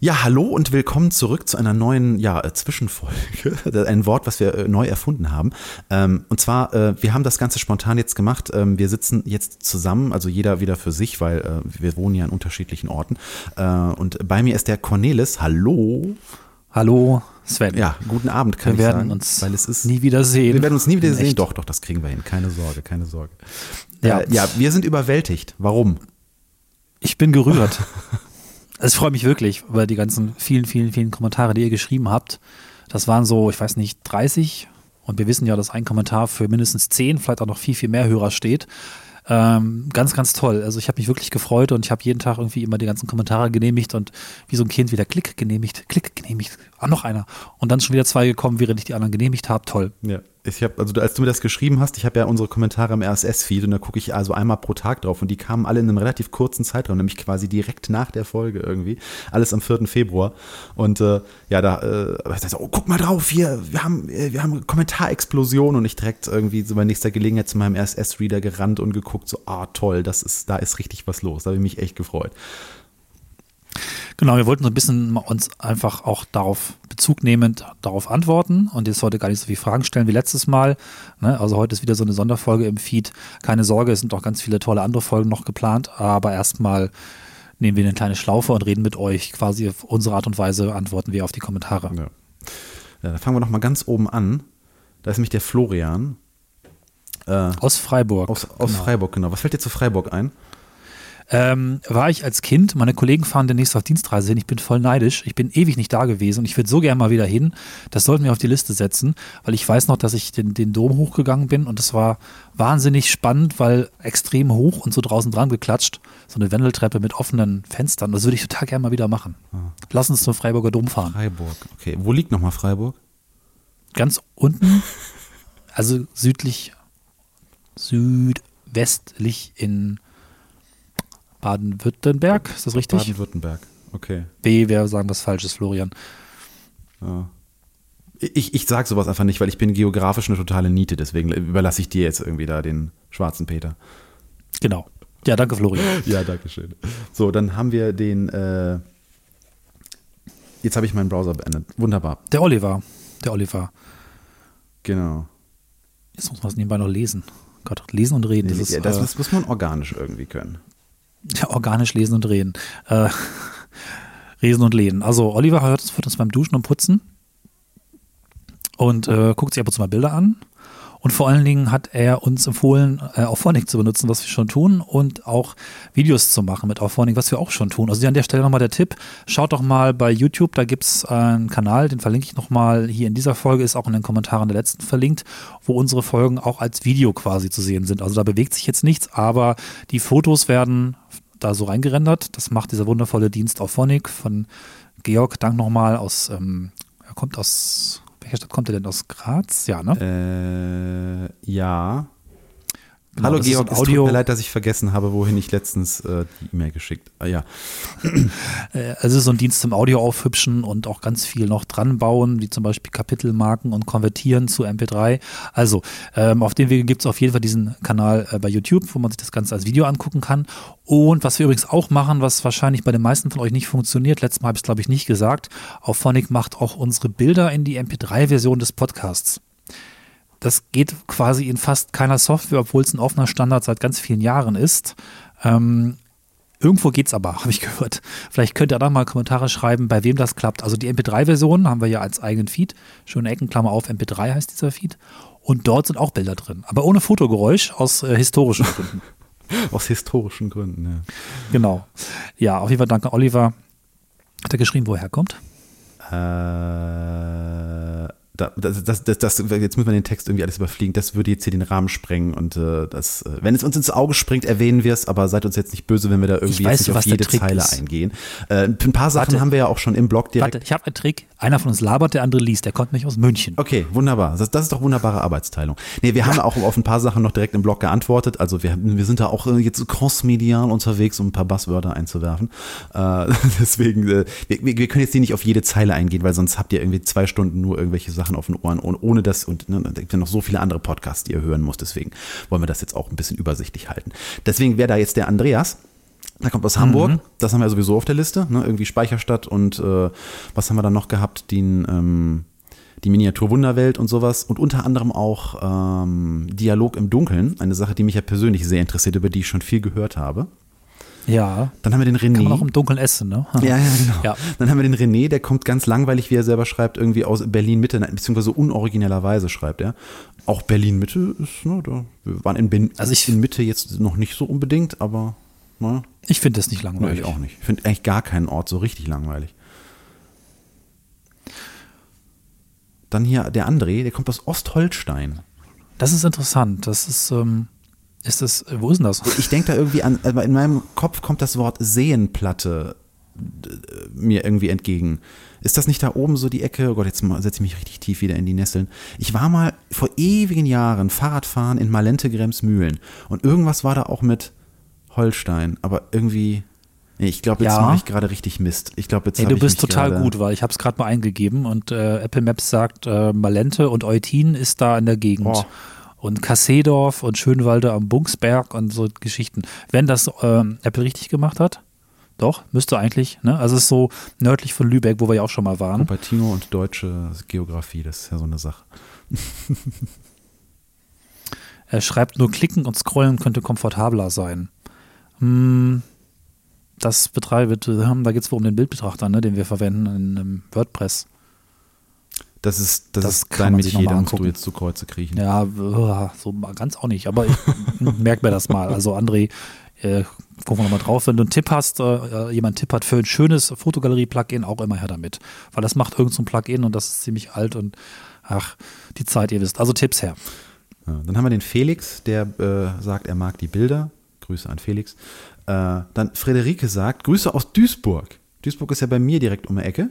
Ja, hallo und willkommen zurück zu einer neuen ja, äh, Zwischenfolge. Ein Wort, was wir äh, neu erfunden haben. Ähm, und zwar, äh, wir haben das Ganze spontan jetzt gemacht. Ähm, wir sitzen jetzt zusammen, also jeder wieder für sich, weil äh, wir wohnen ja an unterschiedlichen Orten. Und bei mir ist der Cornelis. Hallo. Hallo, Sven. Ja, guten Abend, kann wir ich werden sagen. uns weil es ist, nie wieder sehen. wir werden uns nie wieder sehen. Doch, doch, das kriegen wir hin. Keine Sorge, keine Sorge. Ja. Ja, wir sind überwältigt. Warum? Ich bin gerührt. Es freut mich wirklich über die ganzen vielen, vielen, vielen Kommentare, die ihr geschrieben habt. Das waren so, ich weiß nicht, 30. Und wir wissen ja, dass ein Kommentar für mindestens 10, vielleicht auch noch viel, viel mehr Hörer steht. Ähm, ganz, ganz toll. Also ich habe mich wirklich gefreut und ich habe jeden Tag irgendwie immer die ganzen Kommentare genehmigt und wie so ein Kind wieder Klick genehmigt, Klick genehmigt, ah, noch einer. Und dann schon wieder zwei gekommen, während ich die anderen genehmigt habe. Toll. Ja, ich habe, also als du mir das geschrieben hast, ich habe ja unsere Kommentare im RSS-Feed und da gucke ich also einmal pro Tag drauf und die kamen alle in einem relativ kurzen Zeitraum, nämlich quasi direkt nach der Folge irgendwie. Alles am 4. Februar. Und äh, ja, da, äh, oh, guck mal drauf, hier, wir haben, äh, wir haben Kommentarexplosion und ich direkt irgendwie so bei nächster Gelegenheit zu meinem RSS-Reader gerannt und geguckt, so, ah toll, das ist, da ist richtig was los. Da habe ich mich echt gefreut. Genau, wir wollten so ein bisschen uns einfach auch darauf Bezug nehmend darauf antworten und jetzt heute gar nicht so viele Fragen stellen wie letztes Mal. Ne? Also heute ist wieder so eine Sonderfolge im Feed. Keine Sorge, es sind auch ganz viele tolle andere Folgen noch geplant, aber erstmal nehmen wir eine kleine Schlaufe und reden mit euch. Quasi auf unsere Art und Weise antworten wir auf die Kommentare. Ja. Ja, da fangen wir noch mal ganz oben an. Da ist nämlich der Florian. Äh, Aus Freiburg. aus aus genau. Freiburg, genau. Was fällt dir zu Freiburg ein? Ähm, war ich als Kind, meine Kollegen fahren demnächst auf Dienstreise hin, ich bin voll neidisch, ich bin ewig nicht da gewesen und ich würde so gerne mal wieder hin. Das sollten wir auf die Liste setzen, weil ich weiß noch, dass ich den, den Dom hochgegangen bin und das war wahnsinnig spannend, weil extrem hoch und so draußen dran geklatscht, so eine Wendeltreppe mit offenen Fenstern, das würde ich total gerne mal wieder machen. Lass uns zum Freiburger Dom fahren. Freiburg. Okay, wo liegt nochmal Freiburg? Ganz unten, also südlich, südwestlich in Baden-Württemberg, ist das richtig? Baden-Württemberg. Okay. B, wir sagen was Falsches, Florian. Ja. Ich, ich sag sowas einfach nicht, weil ich bin geografisch eine totale Niete, deswegen überlasse ich dir jetzt irgendwie da den schwarzen Peter. Genau. Ja, danke, Florian. Ja, danke schön. So, dann haben wir den, äh, jetzt habe ich meinen Browser beendet. Wunderbar. Der Oliver. Der Oliver. Genau. Jetzt muss man es nebenbei noch lesen. Gott, lesen und reden. Das ist ja, das, äh, das muss man organisch irgendwie können. Ja, organisch lesen und reden. Äh, lesen und lesen. Also, Oliver hört uns, hört uns beim Duschen und Putzen und äh, guckt sich ab und zu mal Bilder an. Und vor allen Dingen hat er uns empfohlen, äh, Auphonic zu benutzen, was wir schon tun, und auch Videos zu machen mit Auphonic, was wir auch schon tun. Also an der Stelle nochmal der Tipp, schaut doch mal bei YouTube, da gibt's einen Kanal, den verlinke ich nochmal hier in dieser Folge, ist auch in den Kommentaren der letzten verlinkt, wo unsere Folgen auch als Video quasi zu sehen sind. Also da bewegt sich jetzt nichts, aber die Fotos werden da so reingerendert. Das macht dieser wundervolle Dienst Auphonic von Georg, Dank nochmal aus, ähm, er kommt aus, welcher Stadt kommt er denn? Aus Graz? Ja, ne? Äh, ja. Genau, Hallo Georg, es tut mir leid, dass ich vergessen habe, wohin ich letztens äh, die E-Mail geschickt. Ah ja. Äh, Also so ein Dienst zum Audio aufhübschen und auch ganz viel noch dran bauen, wie zum Beispiel Kapitelmarken und konvertieren zu MP3. Also ähm, auf dem Wege gibt es auf jeden Fall diesen Kanal äh, bei YouTube, wo man sich das Ganze als Video angucken kann. Und was wir übrigens auch machen, was wahrscheinlich bei den meisten von euch nicht funktioniert, letztes Mal habe ich es glaube ich nicht gesagt, Auphonic macht auch unsere Bilder in die MP3-Version des Podcasts. Das geht quasi in fast keiner Software, obwohl es ein offener Standard seit ganz vielen Jahren ist. Ähm, Irgendwo geht's aber, habe ich gehört. Vielleicht könnt ihr da mal Kommentare schreiben, bei wem das klappt. Also die MP3-Version haben wir ja als eigenen Feed. Schöne Eckenklammer auf, MP3 heißt dieser Feed. Und dort sind auch Bilder drin. Aber ohne Fotogeräusch aus äh, historischen Gründen. Aus historischen Gründen, ja. genau. Ja, auf jeden Fall danke Oliver. Hat er geschrieben, wo er herkommt? Äh, das, das, das, das, jetzt müssen wir den Text irgendwie alles überfliegen. Das würde jetzt hier den Rahmen sprengen. Und äh, das, äh, wenn es uns ins Auge springt, erwähnen wir es, aber seid uns jetzt nicht böse, wenn wir da irgendwie weiß, jetzt nicht auf jede Zeile ist. eingehen. Äh, ein paar Sachen Warte. haben wir ja auch schon im Blog direkt. Warte, ich habe einen Trick. Einer von uns labert, der andere liest. Der kommt nämlich aus München. Okay, wunderbar. Das, das ist doch wunderbare Arbeitsteilung. Nee, wir haben auch auf ein paar Sachen noch direkt im Blog geantwortet. Also wir, wir sind da auch äh, jetzt crossmedial unterwegs, um ein paar Buzzwörter einzuwerfen. Äh, deswegen, äh, wir, wir können jetzt hier nicht auf jede Zeile eingehen, weil sonst habt ihr irgendwie zwei Stunden nur irgendwelche Sachen auf den Ohren und ohne das und ne, da gibt ja noch so viele andere Podcasts, die ihr hören müsst. Deswegen wollen wir das jetzt auch ein bisschen übersichtlich halten. Deswegen wäre da jetzt der Andreas. Da kommt aus Hamburg, mhm. das haben wir sowieso auf der Liste, ne? irgendwie Speicherstadt und äh, was haben wir dann noch gehabt, den, ähm, die Miniatur Wunderwelt und sowas und unter anderem auch ähm, Dialog im Dunkeln, eine Sache, die mich ja persönlich sehr interessiert, über die ich schon viel gehört habe. Ja. Dann haben wir den René. Kann man auch im Dunkeln essen, ne? Ja, ja, genau. Ja. Dann haben wir den René, der kommt ganz langweilig, wie er selber schreibt, irgendwie aus Berlin-Mitte, beziehungsweise unoriginellerweise schreibt er. Auch Berlin-Mitte ist, ne, da, wir waren in, ben, also ich, in Mitte jetzt noch nicht so unbedingt, aber, ne? Ich finde das nicht langweilig. Nee, ich auch nicht. Ich finde eigentlich gar keinen Ort so richtig langweilig. Dann hier der André, der kommt aus Ostholstein. Das ist interessant. Das ist, ähm, ist das, wo ist denn das? Ich denke da irgendwie an, also in meinem Kopf kommt das Wort Seenplatte mir irgendwie entgegen. Ist das nicht da oben so die Ecke? Oh Gott, jetzt setze ich mich richtig tief wieder in die Nesseln. Ich war mal vor ewigen Jahren Fahrradfahren in Malente Gremsmühlen und irgendwas war da auch mit Holstein, aber irgendwie Nee, ich glaube, jetzt ja. mache ich gerade richtig Mist. Ich glaube, jetzt Ey, du bist total gut, weil ich habe es gerade mal eingegeben und äh, Apple Maps sagt, äh, Malente und Eutin ist da in der Gegend. Oh und Kassedorf und Schönwalde am Bungsberg und so Geschichten. Wenn das ähm, Apple richtig gemacht hat, doch, müsste eigentlich, ne? Also es ist so nördlich von Lübeck, wo wir ja auch schon mal waren. Cupertino und deutsche Geografie, das ist ja so eine Sache. er schreibt nur, klicken und scrollen könnte komfortabler sein. Hm, das betreibt, da geht es wohl um den Bildbetrachter, ne, den wir verwenden in, in WordPress. Das ist, das, das ist dein Metier, da musst du jetzt zu Kreuze kriechen. Ja, so ganz auch nicht, aber ich merke mir das mal. Also André, äh, gucken wir nochmal drauf, wenn du einen Tipp hast, äh, jemand einen Tipp hat für ein schönes Fotogalerie-Plugin, auch immer her damit. Weil das macht irgendein so Plugin und das ist ziemlich alt und ach, die Zeit, ihr wisst. Also Tipps her. Ja, dann haben wir den Felix, der äh, sagt, er mag die Bilder. Grüße an Felix. Äh, dann Frederike sagt, Grüße aus Duisburg. Duisburg ist ja bei mir direkt um die Ecke.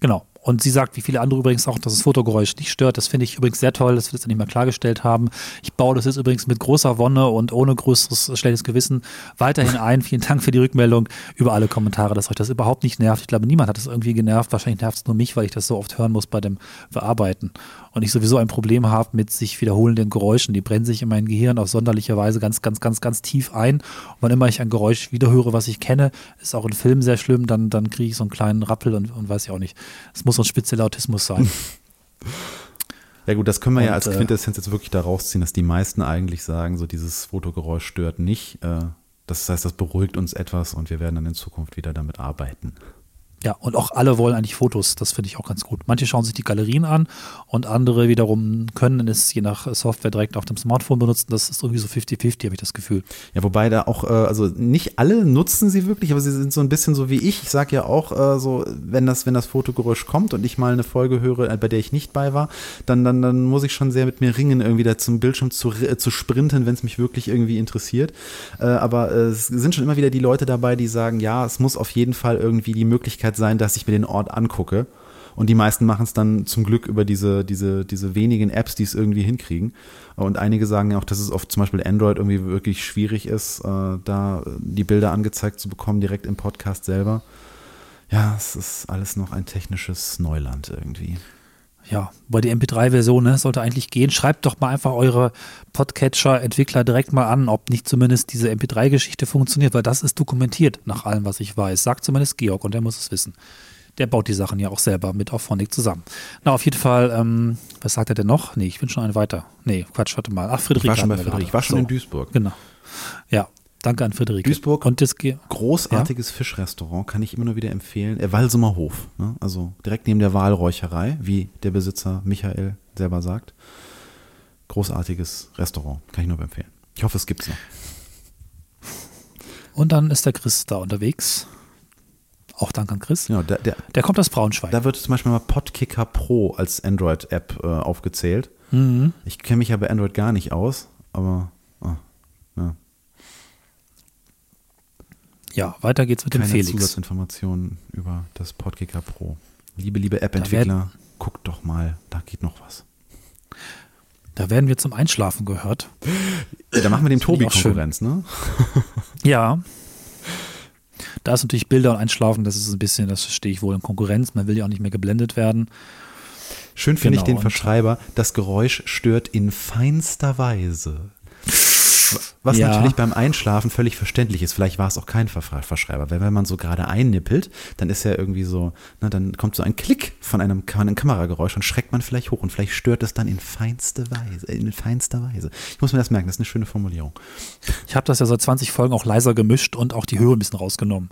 Genau. Und sie sagt, wie viele andere übrigens auch, dass das Fotogeräusch nicht stört. Das finde ich übrigens sehr toll, dass wir das nicht mal klargestellt haben. Ich baue das jetzt übrigens mit großer Wonne und ohne größeres schlechtes Gewissen weiterhin ein. Vielen Dank für die Rückmeldung über alle Kommentare, dass euch das überhaupt nicht nervt. Ich glaube, niemand hat es irgendwie genervt. Wahrscheinlich nervt es nur mich, weil ich das so oft hören muss bei dem Bearbeiten. Und ich sowieso ein Problem habe mit sich wiederholenden Geräuschen. Die brennen sich in mein Gehirn auf sonderliche Weise ganz, ganz, ganz, ganz tief ein. Und wann immer ich ein Geräusch wiederhöre, was ich kenne, ist auch in Filmen sehr schlimm, dann, dann kriege ich so einen kleinen Rappel und, und weiß ich auch nicht. Es muss so ein spezieller Autismus sein. Ja gut, das können wir und, ja als äh, Quintessenz jetzt wirklich da rausziehen, dass die meisten eigentlich sagen, so dieses Fotogeräusch stört nicht. Äh, das heißt, das beruhigt uns etwas und wir werden dann in Zukunft wieder damit arbeiten. Ja, und auch alle wollen eigentlich Fotos. Das finde ich auch ganz gut. Manche schauen sich die Galerien an und andere wiederum können es je nach Software direkt auf dem Smartphone benutzen. Das ist irgendwie so 50-50, habe ich das Gefühl. Ja, wobei da auch, äh, also nicht alle nutzen sie wirklich, aber sie sind so ein bisschen so wie ich. Ich sage ja auch äh, so, wenn das, wenn das Fotogeräusch kommt und ich mal eine Folge höre, äh, bei der ich nicht bei war, dann, dann, dann muss ich schon sehr mit mir ringen, irgendwie da zum Bildschirm zu, zu sprinten, wenn es mich wirklich irgendwie interessiert. aber es sind schon immer wieder die Leute dabei, die sagen, ja, es muss auf jeden Fall irgendwie die Möglichkeit Möglichkeit sein, dass ich mir den Ort angucke. Und die meisten machen es dann zum Glück über diese, diese, diese wenigen Apps, die es irgendwie hinkriegen. Und einige sagen ja auch, dass es auf zum Beispiel Android irgendwie wirklich schwierig ist, äh, da die Bilder angezeigt zu bekommen, direkt im Podcast selber. Ja, es ist alles noch ein technisches Neuland irgendwie. Ja, bei die MP3-Version ne, sollte eigentlich gehen. Schreibt doch mal einfach eure Podcatcher-Entwickler direkt mal an, ob nicht zumindest diese MP3-Geschichte funktioniert, weil das ist dokumentiert nach allem, was ich weiß. Sagt zumindest Georg und der muss es wissen. Der baut die Sachen ja auch selber mit Auphonic zusammen. Na, auf jeden Fall, ähm, was sagt er denn noch? Nee, ich bin schon einen weiter. Nee, Quatsch, warte mal. Ach, Friedrich. Ich war schon bei Friedrich, ich war schon so. in Duisburg. Genau. Ja, Danke an Friederike. Duisburg, und das großartiges ja? Fischrestaurant, kann ich immer nur wieder empfehlen. Der Walsumer Hof, ne? also direkt neben der Walräucherei, wie der Besitzer Michael selber sagt. Großartiges Restaurant, kann ich nur empfehlen. Ich hoffe, es gibt es noch. Und dann ist der Chris da unterwegs. Auch dank an Chris. Ja, der, der, der kommt aus Braunschweig. Da wird zum Beispiel mal Podkicker Pro als Android-App äh, aufgezählt. Mhm. Ich kenne mich ja bei Android gar nicht aus, aber oh, ja. Ja, weiter geht's mit Keine dem Felix. Zusatzinformationen über das Podkicker Pro. Liebe, liebe App-Entwickler, guckt doch mal, da geht noch was. Da werden wir zum Einschlafen gehört. Ja, da machen wir dem Tobi Konkurrenz, ne? ja. Da ist natürlich Bilder und Einschlafen, das ist ein bisschen, das verstehe ich wohl in Konkurrenz. Man will ja auch nicht mehr geblendet werden. Schön finde genau, ich den Verschreiber. Das Geräusch stört in feinster Weise. Was Ja. natürlich beim Einschlafen völlig verständlich ist. Vielleicht war es auch kein Ver- Verschreiber, weil wenn man so gerade einnippelt, dann ist ja irgendwie so, na, dann kommt so ein Klick von einem, von einem Kamerageräusch und schreckt man vielleicht hoch und vielleicht stört es dann in feinste Weise, in feinster Weise. Ich muss mir das merken, das ist eine schöne Formulierung. Ich habe das ja seit 20 Folgen auch leiser gemischt und auch die Höhe ein bisschen rausgenommen.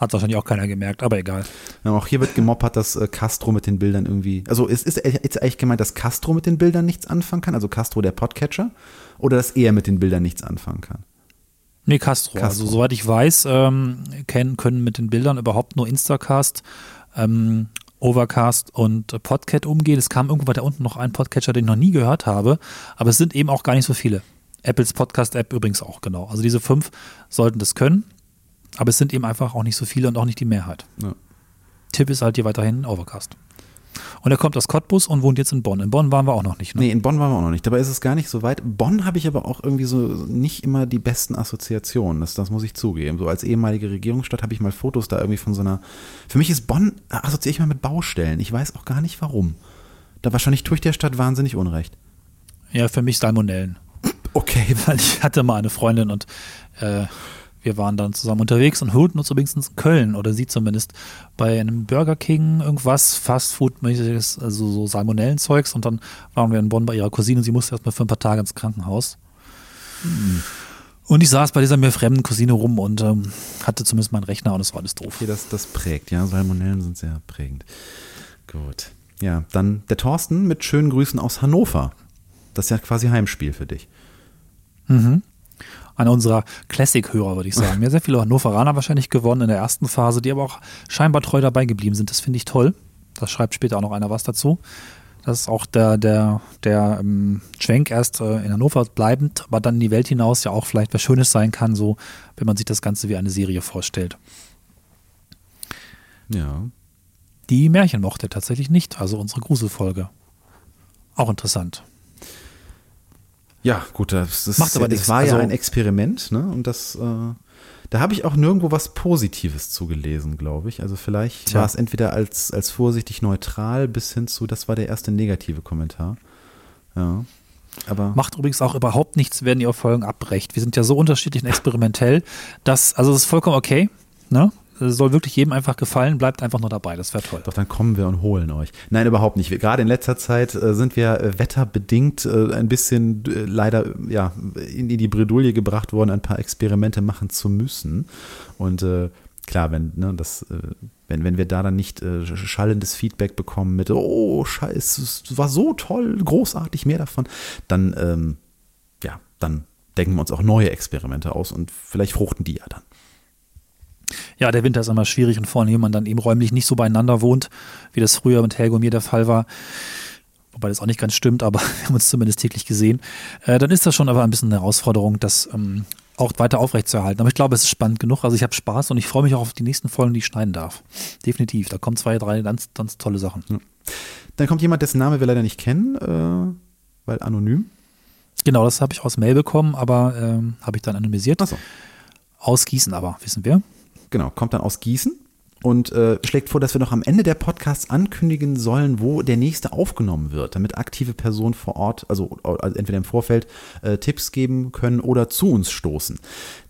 Hat wahrscheinlich auch keiner gemerkt, aber egal. Ja, auch hier wird gemoppert, dass äh, Castro mit den Bildern irgendwie, also ist, ist jetzt eigentlich gemeint, dass Castro mit den Bildern nichts anfangen kann, also Castro der Podcatcher, oder dass er mit den Bildern nichts anfangen kann? Nee, Castro. Castro. Also soweit ich weiß, ähm, kennen, können mit den Bildern überhaupt nur Instacast, ähm, Overcast und äh, Podcat umgehen. Es kam irgendwo weiter unten noch ein Podcatcher, den ich noch nie gehört habe, aber es sind eben auch gar nicht so viele. Apples Podcast-App übrigens auch, genau. Also diese fünf sollten das können, aber es sind eben einfach auch nicht so viele und auch nicht die Mehrheit. Ja. Tipp ist halt hier weiterhin Overcast. Und er kommt aus Cottbus und wohnt jetzt in Bonn. In Bonn waren wir auch noch nicht. Ne? Nee, in Bonn waren wir auch noch nicht. Dabei ist es gar nicht so weit. Bonn habe ich aber auch irgendwie so nicht immer die besten Assoziationen. Das, das muss ich zugeben. So als ehemalige Regierungsstadt habe ich mal Fotos da irgendwie von so einer. Für mich ist Bonn, assoziiere ich mal mit Baustellen. Ich weiß auch gar nicht warum. Da wahrscheinlich tue ich der Stadt wahnsinnig Unrecht. Ja, für mich Salmonellen. Okay. weil ich hatte mal eine Freundin und äh, wir waren dann zusammen unterwegs und holten uns übrigens in Köln oder sie zumindest bei einem Burger King irgendwas Fastfood-mäßiges, also so Salmonellenzeugs und dann waren wir in Bonn bei ihrer Cousine und sie musste erstmal für ein paar Tage ins Krankenhaus. Und ich saß bei dieser mir fremden Cousine rum und ähm, hatte zumindest meinen Rechner und es war alles doof. Okay, das, das prägt, ja. Salmonellen sind sehr prägend. Gut. Ja, dann der Thorsten mit schönen Grüßen aus Hannover. Das ist ja quasi Heimspiel für dich. Mhm. Einer unserer Classic-Hörer, würde ich sagen. Mir sehr viele Hannoveraner wahrscheinlich gewonnen in der ersten Phase, die aber auch scheinbar treu dabei geblieben sind. Das finde ich toll. Das schreibt später auch noch einer was dazu. Das ist auch der, der, der ähm, Schwenk erst äh, in Hannover bleibend, aber dann in die Welt hinaus ja auch vielleicht was Schönes sein kann, so wenn man sich das Ganze wie eine Serie vorstellt. Ja. Die Märchen mochte er tatsächlich nicht, also unsere Gruselfolge. Auch interessant. Ja, gut, das, das Macht aber es nichts. war ja Also- ein Experiment, ne? Und das, äh, da habe ich auch nirgendwo was Positives zugelesen, glaube ich. Also vielleicht war es entweder als, als vorsichtig neutral bis hin zu, das war der erste negative Kommentar. Ja. Aber Macht übrigens auch überhaupt nichts, wenn ihr Folgen abbrecht. Wir sind ja so unterschiedlich und experimentell, dass, also das ist vollkommen okay. Ne? Soll wirklich jedem einfach gefallen, bleibt einfach nur dabei. Das wäre toll. Doch, dann kommen wir und holen euch. Nein, überhaupt nicht. Wir, gerade in letzter Zeit äh, sind wir äh, wetterbedingt äh, ein bisschen äh, leider ja, in, in die Bredouille gebracht worden, ein paar Experimente machen zu müssen. Und äh, klar, wenn, ne, das, wenn, wenn wir da dann nicht äh, schallendes Feedback bekommen mit, oh, scheiße, es war so toll, großartig, mehr davon, dann, ähm, ja, dann denken wir uns auch neue Experimente aus und vielleicht fruchten die ja dann. Ja, der Winter ist immer schwierig und vor allem, wenn man dann eben räumlich nicht so beieinander wohnt, wie das früher mit Helgo und mir der Fall war. Wobei das auch nicht ganz stimmt, aber wir haben uns zumindest täglich gesehen. Äh, dann ist das schon aber ein bisschen eine Herausforderung, das ähm, auch weiter aufrechtzuerhalten. Aber ich glaube, es ist spannend genug. Also ich habe Spaß und ich freue mich auch auf die nächsten Folgen, die ich schneiden darf. Definitiv. Da kommen zwei, drei ganz, ganz tolle Sachen. Dann kommt jemand, dessen Name wir leider nicht kennen, äh, weil anonym. Genau, das habe ich aus Mail bekommen, aber ähm, habe ich dann anonymisiert. Achso. Aus Gießen aber, wissen wir. Genau, kommt dann aus Gießen und äh, schlägt vor, dass wir noch am Ende der Podcasts ankündigen sollen, wo der nächste aufgenommen wird, damit aktive Personen vor Ort, also, also entweder im Vorfeld äh, Tipps geben können oder zu uns stoßen.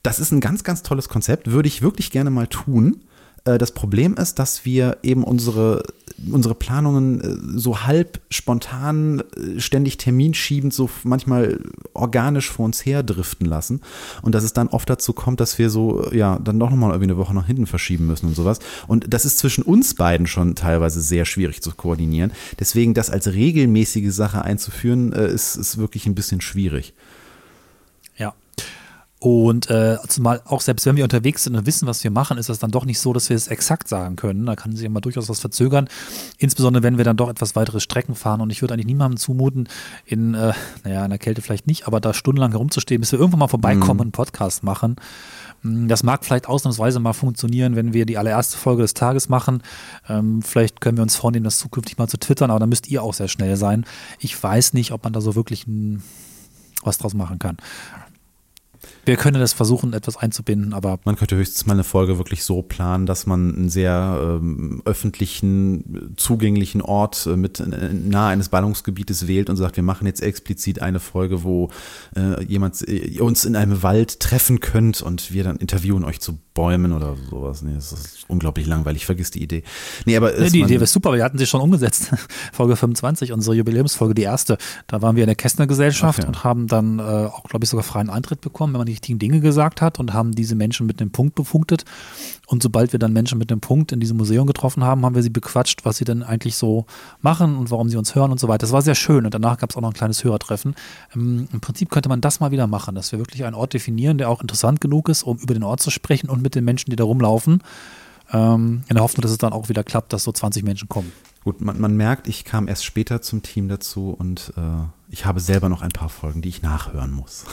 Das ist ein ganz, ganz tolles Konzept, würde ich wirklich gerne mal tun. Äh, Das Problem ist, dass wir eben unsere, unsere Planungen äh, so halb spontan, äh, ständig terminschiebend, so manchmal organisch vor uns her driften lassen. Und dass es dann oft dazu kommt, dass wir so, ja, dann doch nochmal irgendwie eine Woche nach hinten verschieben müssen und sowas. Und das ist zwischen uns beiden schon teilweise sehr schwierig zu koordinieren. Deswegen das als regelmäßige Sache einzuführen, ist, ist wirklich ein bisschen schwierig. Ja. Und äh, zumal auch selbst wenn wir unterwegs sind und wissen, was wir machen, ist das dann doch nicht so, dass wir es exakt sagen können. Da kann sich immer durchaus was verzögern. Insbesondere wenn wir dann doch etwas weitere Strecken fahren. Und ich würde eigentlich niemandem zumuten, in, äh, naja, in der Kälte vielleicht nicht, aber da stundenlang herumzustehen, bis wir irgendwann mal vorbeikommen und einen Podcast machen. Mm, Das mag vielleicht ausnahmsweise mal funktionieren, wenn wir die allererste Folge des Tages machen. Ähm, vielleicht können wir uns vornehmen, das zukünftig mal zu twittern, aber da müsst ihr auch sehr schnell sein. Ich weiß nicht, ob man da so wirklich ein, was draus machen kann. Wir können das versuchen, etwas einzubinden, aber. Man könnte höchstens mal eine Folge wirklich so planen, dass man einen sehr ähm, öffentlichen, zugänglichen Ort äh, mit äh, nahe eines Ballungsgebietes wählt und sagt, wir machen jetzt explizit eine Folge, wo äh, jemand äh, uns in einem Wald treffen könnt und wir dann interviewen euch zu Bäumen oder sowas. Nee, das ist unglaublich langweilig, vergiss die Idee. Nee, aber nee, die Idee wäre super, wir hatten sie schon umgesetzt. Folge 25, unsere Jubiläumsfolge, die erste. Da waren wir in der Kästner Gesellschaft okay. und haben dann äh, auch, glaube ich, sogar freien Eintritt bekommen, wenn man die richtigen Dinge gesagt hat und haben diese Menschen mit einem Punkt befunktet. Und sobald wir dann Menschen mit einem Punkt in diesem Museum getroffen haben, haben wir sie bequatscht, was sie denn eigentlich so machen und warum sie uns hören und so weiter. Das war sehr schön und danach gab es auch noch ein kleines Hörertreffen. Ähm, Im Prinzip könnte man das mal wieder machen, dass wir wirklich einen Ort definieren, der auch interessant genug ist, um über den Ort zu sprechen und mit den Menschen, die da rumlaufen. Ähm, in der Hoffnung, dass es dann auch wieder klappt, dass so 20 Menschen kommen. Gut, man, man merkt, ich kam erst später zum Team dazu und äh, ich habe selber noch ein paar Folgen, die ich nachhören muss.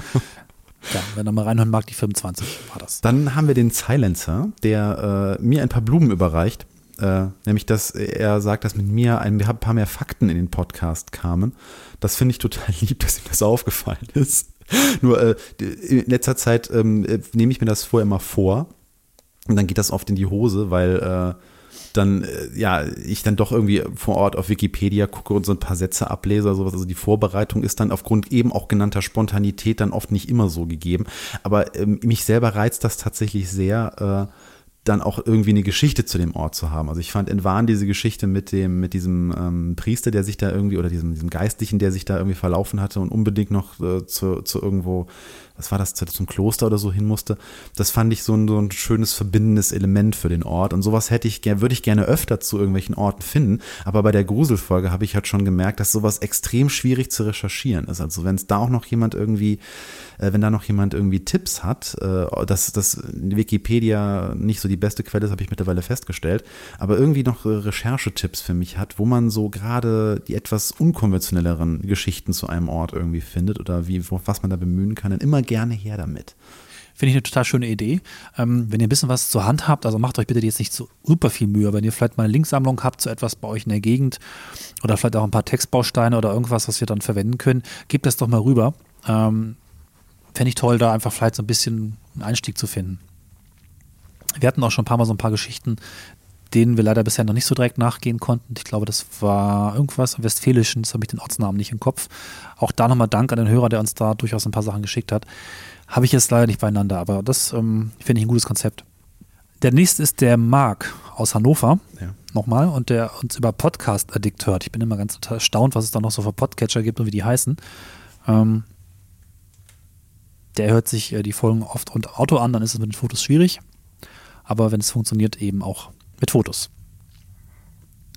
ja, wenn er mal reinhören mag, die 25 war das. Dann haben wir den Silencer, der äh, mir ein paar Blumen überreicht. Äh, nämlich, dass er sagt, dass mit mir ein, paar mehr Fakten in den Podcast kamen. Das finde ich total lieb, dass ihm das aufgefallen ist. Nur äh, in letzter Zeit ähm, äh, nehme ich mir das vorher immer vor und dann geht das oft in die Hose, weil äh, dann, äh, ja, ich dann doch irgendwie vor Ort auf Wikipedia gucke und so ein paar Sätze ablese oder sowas. Also die Vorbereitung ist dann aufgrund eben auch genannter Spontanität dann oft nicht immer so gegeben. Aber ähm, mich selber reizt das tatsächlich sehr, äh, dann auch irgendwie eine Geschichte zu dem Ort zu haben. Also ich fand in Wahn diese Geschichte mit dem, mit diesem ähm, Priester, der sich da irgendwie, oder diesem, diesem Geistlichen, der sich da irgendwie verlaufen hatte und unbedingt noch äh, zu, zu irgendwo was war das, zum Kloster oder so hin musste. Das fand ich so ein, so ein schönes verbindendes Element für den Ort. Und sowas hätte ich, würde ich gerne öfter zu irgendwelchen Orten finden. Aber bei der Gruselfolge habe ich halt schon gemerkt, dass sowas extrem schwierig zu recherchieren ist. Also wenn es da auch noch jemand irgendwie, äh, wenn da noch jemand irgendwie Tipps hat, äh, dass, dass Wikipedia nicht so die beste Quelle ist, habe ich mittlerweile festgestellt, aber irgendwie noch Recherchetipps für mich hat, wo man so gerade die etwas unkonventionelleren Geschichten zu einem Ort irgendwie findet oder wie, was man da bemühen kann, dann immer gerne her damit. Finde ich eine total schöne Idee. Ähm, wenn ihr ein bisschen was zur Hand habt, also macht euch bitte jetzt nicht so super viel Mühe. Wenn ihr vielleicht mal eine Linksammlung habt zu etwas bei euch in der Gegend oder vielleicht auch ein paar Textbausteine oder irgendwas, was wir dann verwenden können, gebt das doch mal rüber. Ähm, Fände ich toll, da einfach vielleicht so ein bisschen einen Einstieg zu finden. Wir hatten auch schon ein paar Mal so ein paar Geschichten, denen wir leider bisher noch nicht so direkt nachgehen konnten. Ich glaube, das war irgendwas im Westfälischen, das habe ich den Ortsnamen nicht im Kopf. Auch da nochmal Dank an den Hörer, der uns da durchaus ein paar Sachen geschickt hat. Habe ich jetzt leider nicht beieinander, aber das ähm, finde ich ein gutes Konzept. Der nächste ist der Marc aus Hannover. Ja. Nochmal. Und der uns über Podcast Addict hört. Ich bin immer ganz erstaunt, was es da noch so für Podcatcher gibt und wie die heißen. Ähm, der hört sich äh, die Folgen oft unter Auto an, dann ist es mit den Fotos schwierig. Aber wenn es funktioniert, eben auch mit Fotos.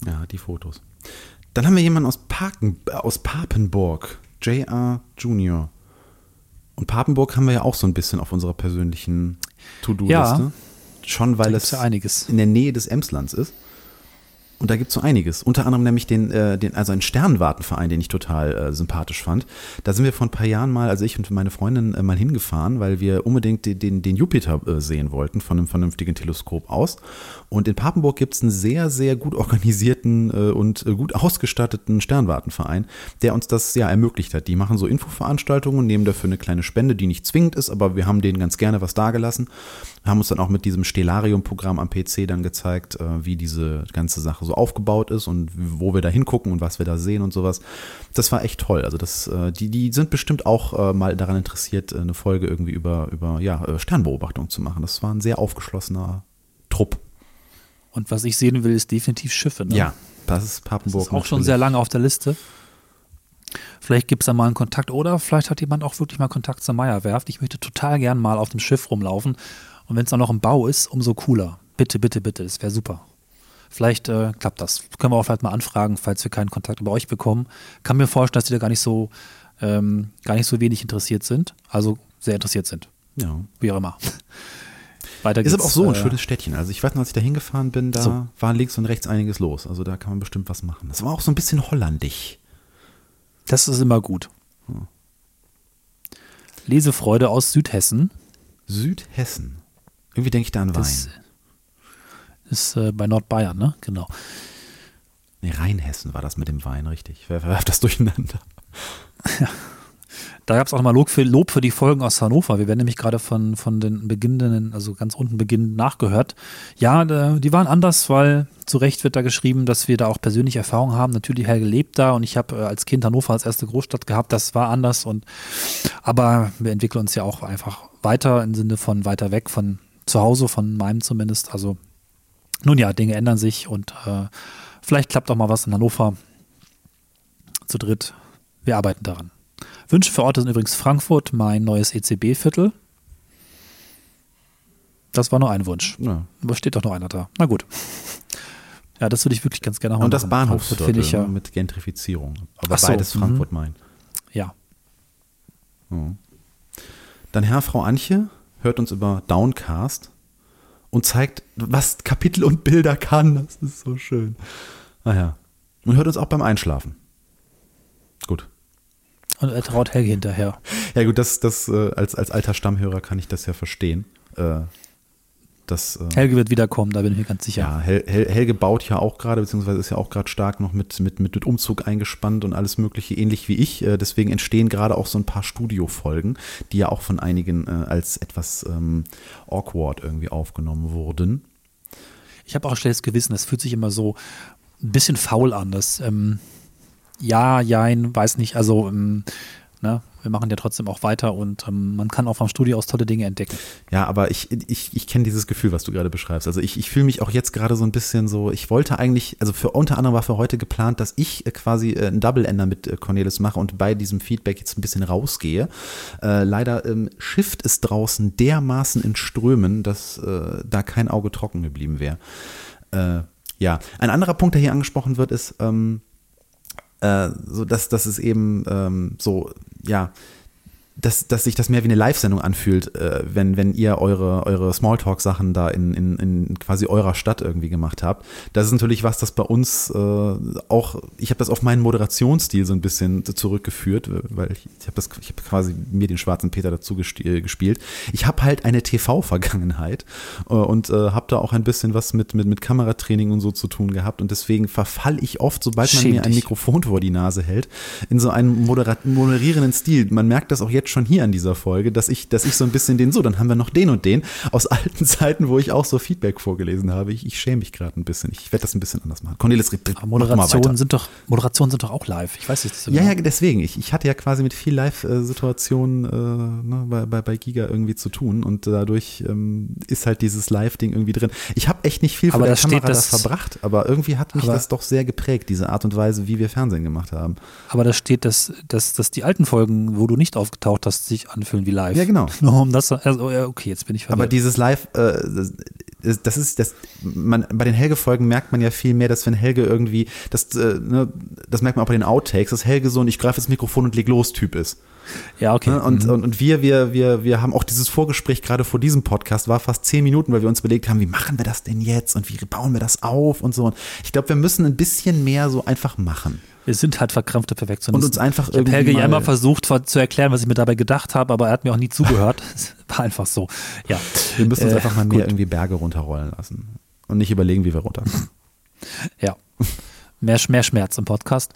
Ja, die Fotos. Dann haben wir jemanden aus, Parken, äh, aus Papenburg, J.R. Junior. Und Papenburg haben wir ja auch so ein bisschen auf unserer persönlichen To-Do-Liste. Ja, Schon weil es ja einiges. in der Nähe des Emslands ist. Und da gibt es so einiges. Unter anderem nämlich den, äh, den also einen Sternwartenverein, den ich total äh, sympathisch fand. Da sind wir vor ein paar Jahren mal, also ich und meine Freundin, äh, mal hingefahren, weil wir unbedingt den, den, den Jupiter äh, sehen wollten von einem vernünftigen Teleskop aus. Und in Papenburg gibt es einen sehr, sehr gut organisierten äh, und äh, gut ausgestatteten Sternwartenverein, der uns das ja ermöglicht hat. Die machen so Infoveranstaltungen, nehmen dafür eine kleine Spende, die nicht zwingend ist, aber wir haben denen ganz gerne was dagelassen. Haben uns dann auch mit diesem Stellarium-Programm am PC dann gezeigt, wie diese ganze Sache so aufgebaut ist und wo wir da hingucken und was wir da sehen und sowas. Das war echt toll. Also das, äh, die, die sind bestimmt auch äh, mal daran interessiert, äh, eine Folge irgendwie über, über ja, Sternbeobachtung zu machen. Das war ein sehr aufgeschlossener Trupp. Und was ich sehen will, ist definitiv Schiffe. Ne? Ja, das ist Papenburg. Das ist auch schon sehr lange auf der Liste. Vielleicht gibt es da mal einen Kontakt oder vielleicht hat jemand auch wirklich mal Kontakt zur Meierwerft. Ich möchte total gern mal auf dem Schiff rumlaufen. Und wenn es dann noch im Bau ist, umso cooler. Bitte, bitte, bitte, das wäre super. Vielleicht äh, klappt das. Können wir auch vielleicht mal anfragen, falls wir keinen Kontakt bei euch bekommen. Kann mir vorstellen, dass die da gar nicht so, ähm, gar nicht so wenig interessiert sind. Also sehr interessiert sind. Ja. Wie auch immer. Weiter ist aber auch so ein äh, schönes Städtchen. Also ich weiß noch, als ich da hingefahren bin, da so. war links und rechts einiges los. Also da kann man bestimmt was machen. Das war auch so ein bisschen hollandig. Das ist immer gut. Hm. Lesefreude aus Südhessen. Südhessen. Irgendwie denke ich da an das, Wein. Ist äh, bei Nordbayern, ne? Genau. Nee, Rheinhessen war das mit dem Wein, richtig. Wer werft das durcheinander? Ja. Da gab es auch nochmal Lob für, Lob für die Folgen aus Hannover. Wir werden nämlich gerade von, von den beginnenden, also ganz unten beginnend nachgehört. Ja, die waren anders, weil zu Recht wird da geschrieben, dass wir da auch persönliche Erfahrungen haben. Natürlich, Helge lebt da und ich habe äh, als Kind Hannover als erste Großstadt gehabt. Das war anders und aber wir entwickeln uns ja auch einfach weiter im Sinne von weiter weg von zu Hause, von meinem zumindest. Also nun ja, Dinge ändern sich und äh, vielleicht klappt auch mal was in Hannover zu dritt. Wir arbeiten daran. Wünsche für Orte sind übrigens Frankfurt, mein neues ECB-Viertel. Das war nur ein Wunsch. Ja. Aber steht doch noch einer da. Na gut. Ja, das würde ich wirklich ganz gerne haben. Und das Bahnhofsviertel ich ja. mit Gentrifizierung. Aber so, beides mhm. Frankfurt-Main. Ja. Oh. Dann Herr, Frau Anche hört uns über Downcast und zeigt, was Kapitel und Bilder kann. Das ist so schön. Naja. Und hört uns auch beim Einschlafen. Gut. Und er traut Helge hinterher. Ja, gut, das, das äh, als, als alter Stammhörer kann ich das ja verstehen. Äh, das, äh, Helge wird wiederkommen, da bin ich mir ganz sicher. Ja, Hel Hel Helge baut ja auch gerade, beziehungsweise ist ja auch gerade stark noch mit, mit, mit, mit Umzug eingespannt und alles Mögliche, ähnlich wie ich. Äh, deswegen entstehen gerade auch so ein paar Studiofolgen, die ja auch von einigen äh, als etwas ähm, awkward irgendwie aufgenommen wurden. Ich habe auch ein schlechtes Gewissen, das fühlt sich immer so ein bisschen faul an. Das, ähm, ja, jein, weiß nicht. Also, ähm, ne, wir machen ja trotzdem auch weiter und ähm, man kann auch vom Studio aus tolle Dinge entdecken. Ja, aber ich, ich, ich kenne dieses Gefühl, was du gerade beschreibst. Also ich, ich fühle mich auch jetzt gerade so ein bisschen so, ich wollte eigentlich, also für unter anderem war für heute geplant, dass ich äh, quasi äh, einen Double-Ender mit äh, Cornelis mache und bei diesem Feedback jetzt ein bisschen rausgehe. Äh, leider ähm, schifft es draußen dermaßen in Strömen, dass äh, da kein Auge trocken geblieben wäre. Äh, ja, ein anderer Punkt, der hier angesprochen wird, ist, ähm, äh, so dass, dass es eben ähm, so, ja, dass, dass sich das mehr wie eine Live-Sendung anfühlt, äh, wenn, wenn ihr eure, eure Smalltalk-Sachen da in, in, in quasi eurer Stadt irgendwie gemacht habt. Das ist natürlich was, das bei uns äh, auch, ich habe das auf meinen Moderationsstil so ein bisschen zurückgeführt, weil ich, ich habe das, ich habe quasi mir den schwarzen Peter dazu äh, gespielt. Ich habe halt eine TV-Vergangenheit äh, und äh, habe da auch ein bisschen was mit, mit, mit Kameratraining und so zu tun gehabt und deswegen verfall ich oft, sobald man Schäm mir ein Mikrofon vor die Nase hält, in so einen moderierenden Stil. Man merkt das auch jetzt jetzt schon hier an dieser Folge, dass ich, dass ich so ein bisschen den so, dann haben wir noch den und den aus alten Zeiten, wo ich auch so Feedback vorgelesen habe. Ich, ich schäme mich gerade ein bisschen. Ich werde das ein bisschen anders machen. Cornelis, Moderationen sind doch, Moderationen sind doch auch live. Ich weiß nicht. So ja, genau. ja, deswegen. Ich, ich hatte ja quasi mit viel Live-Situationen äh, ne, bei, bei, bei Giga irgendwie zu tun und dadurch ähm, ist halt dieses Live-Ding irgendwie drin. Ich habe echt nicht viel aber vor der Kamera das, verbracht, aber irgendwie hat mich aber, das doch sehr geprägt, diese Art und Weise, wie wir Fernsehen gemacht haben. Aber da steht, dass, dass, dass die alten Folgen, wo du nicht aufgetaucht aufgetaucht hast, sich anfühlen wie live. Ja, genau. Nur um das, also, okay, jetzt bin ich verwirrt. Aber dieses Live, äh, das, das ist, das, man, bei den Helge-Folgen merkt man ja viel mehr, dass wenn Helge irgendwie, das, äh, ne, das merkt man auch bei den Outtakes, dass Helge so ein Ich greife das Mikrofon und leg los Typ ist. Ja, okay. Ne, und, mhm. und, und wir, wir, wir, wir haben auch dieses Vorgespräch gerade vor diesem Podcast, war fast zehn Minuten, weil wir uns überlegt haben, wie machen wir das denn jetzt und wie bauen wir das auf und so. Und ich glaube, wir müssen ein bisschen mehr so einfach machen. Wir sind halt verkrampfte Perfektionisten. Und uns einfach ich irgendwie. Helge ja immer versucht zu erklären, was ich mir dabei gedacht habe, aber er hat mir auch nie zugehört. War einfach so. Ja. Wir müssen uns äh, einfach mal mehr irgendwie Berge runterrollen lassen. Und nicht überlegen, wie wir runterkommen. ja. Mehr, mehr Schmerz im Podcast.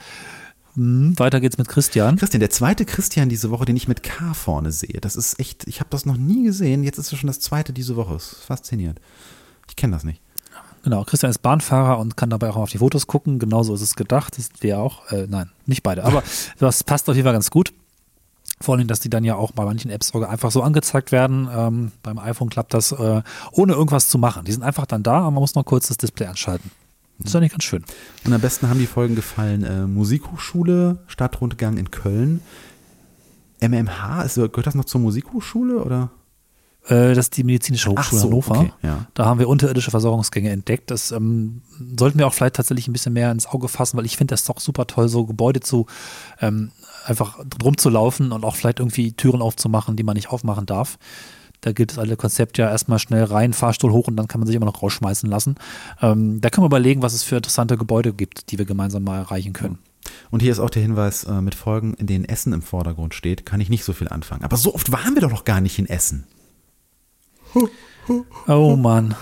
Hm, weiter geht's mit Christian. Christian, der zweite Christian diese Woche, den ich mit K vorne sehe. Das ist echt, ich habe das noch nie gesehen. Jetzt ist es schon das zweite diese Woche. Das ist faszinierend. Ich kenne das nicht. Genau, Christian ist Bahnfahrer und kann dabei auch auf die Fotos gucken. Genauso ist es gedacht. Das sind wir auch. Äh, nein, nicht beide. Aber das passt auf jeden Fall ganz gut. Vor allem, dass die dann ja auch bei manchen Apps sogar einfach so angezeigt werden. Ähm, beim iPhone klappt das äh, ohne irgendwas zu machen. Die sind einfach dann da, aber man muss noch kurz das Display anschalten. Das ist eigentlich ganz schön. Und am besten haben die Folgen gefallen: äh, Musikhochschule, Stadtrundgang in Köln. MMH, ist, gehört das noch zur Musikhochschule oder? Äh, das ist die Medizinische Hochschule so, Hannover. Okay, ja. Da haben wir unterirdische Versorgungsgänge entdeckt. Das ähm, sollten wir auch vielleicht tatsächlich ein bisschen mehr ins Auge fassen, weil ich finde das doch super toll, so Gebäude zu ähm, einfach rumzulaufen und auch vielleicht irgendwie Türen aufzumachen, die man nicht aufmachen darf. Da gilt das alte Konzept ja erstmal schnell rein, Fahrstuhl hoch und dann kann man sich immer noch rausschmeißen lassen. Ähm, da können wir überlegen, was es für interessante Gebäude gibt, die wir gemeinsam mal erreichen können. Und hier ist auch der Hinweis äh, mit Folgen, in denen Essen im Vordergrund steht, kann ich nicht so viel anfangen. Aber so oft waren wir doch noch gar nicht in Essen. Oh Mann.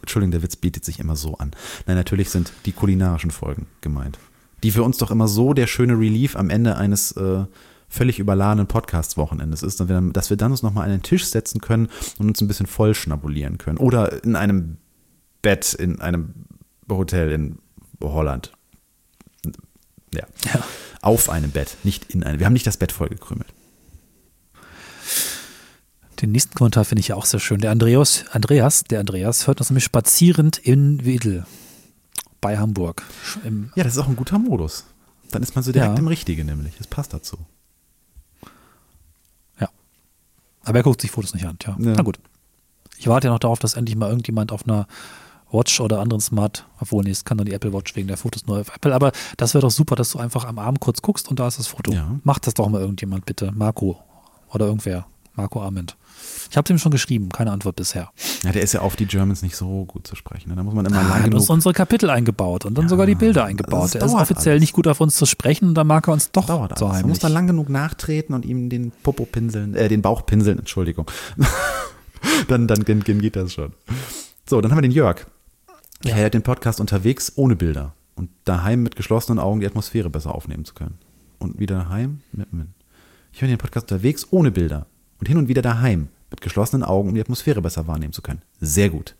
Entschuldigung, der Witz bietet sich immer so an. Nein, natürlich sind die kulinarischen Folgen gemeint. Die für uns doch immer so der schöne Relief am Ende eines äh, völlig überladenen Podcast-Wochenendes ist, dass wir dann uns nochmal an den Tisch setzen können und uns ein bisschen voll schnabulieren können. Oder in einem Bett in einem Hotel in Holland. Ja. ja. Auf einem Bett, nicht in einem. Wir haben nicht das Bett vollgekrümelt. Den nächsten Kommentar finde ich ja auch sehr schön. Der Andreas, Andreas, der Andreas hört uns nämlich spazierend in Wedel bei Hamburg. ja, das ist auch ein guter Modus. Dann ist man so direkt ja. im Richtigen nämlich. Das passt dazu. Ja. Aber er guckt sich Fotos nicht an. Tja. Ja. Na gut. Ich warte ja noch darauf, dass endlich mal irgendjemand auf einer Watch oder anderen Smart, obwohl nee, es kann nur die Apple Watch wegen der Fotos nur auf Apple, aber das wäre doch super, dass du einfach am Abend kurz guckst und da ist das Foto. Ja. Mach das doch mal irgendjemand bitte, Marco oder irgendwer, Marco Arment. Ich habe dem schon geschrieben, keine Antwort bisher. Ja, der ist ja auf die Germans nicht so gut zu sprechen. Ne? Da muss man immer ah, lang genug. uns unsere Kapitel eingebaut und dann ja, sogar die Bilder eingebaut. Er ist offiziell alles. nicht gut auf uns zu sprechen und da mag er uns doch dauert so heimlich. Man muss da lang genug nachtreten und ihm den Popo pinseln, äh, den Bauch pinseln, Entschuldigung. dann, dann geht das schon. So, dann haben wir den Jörg. Ja. Er hält den Podcast unterwegs ohne Bilder und daheim mit geschlossenen Augen die Atmosphäre besser aufnehmen zu können. Und wieder daheim mit, mit. Ich höre den Podcast unterwegs ohne Bilder und hin und wieder daheim mit geschlossenen Augen, um die Atmosphäre besser wahrnehmen zu können. Sehr gut.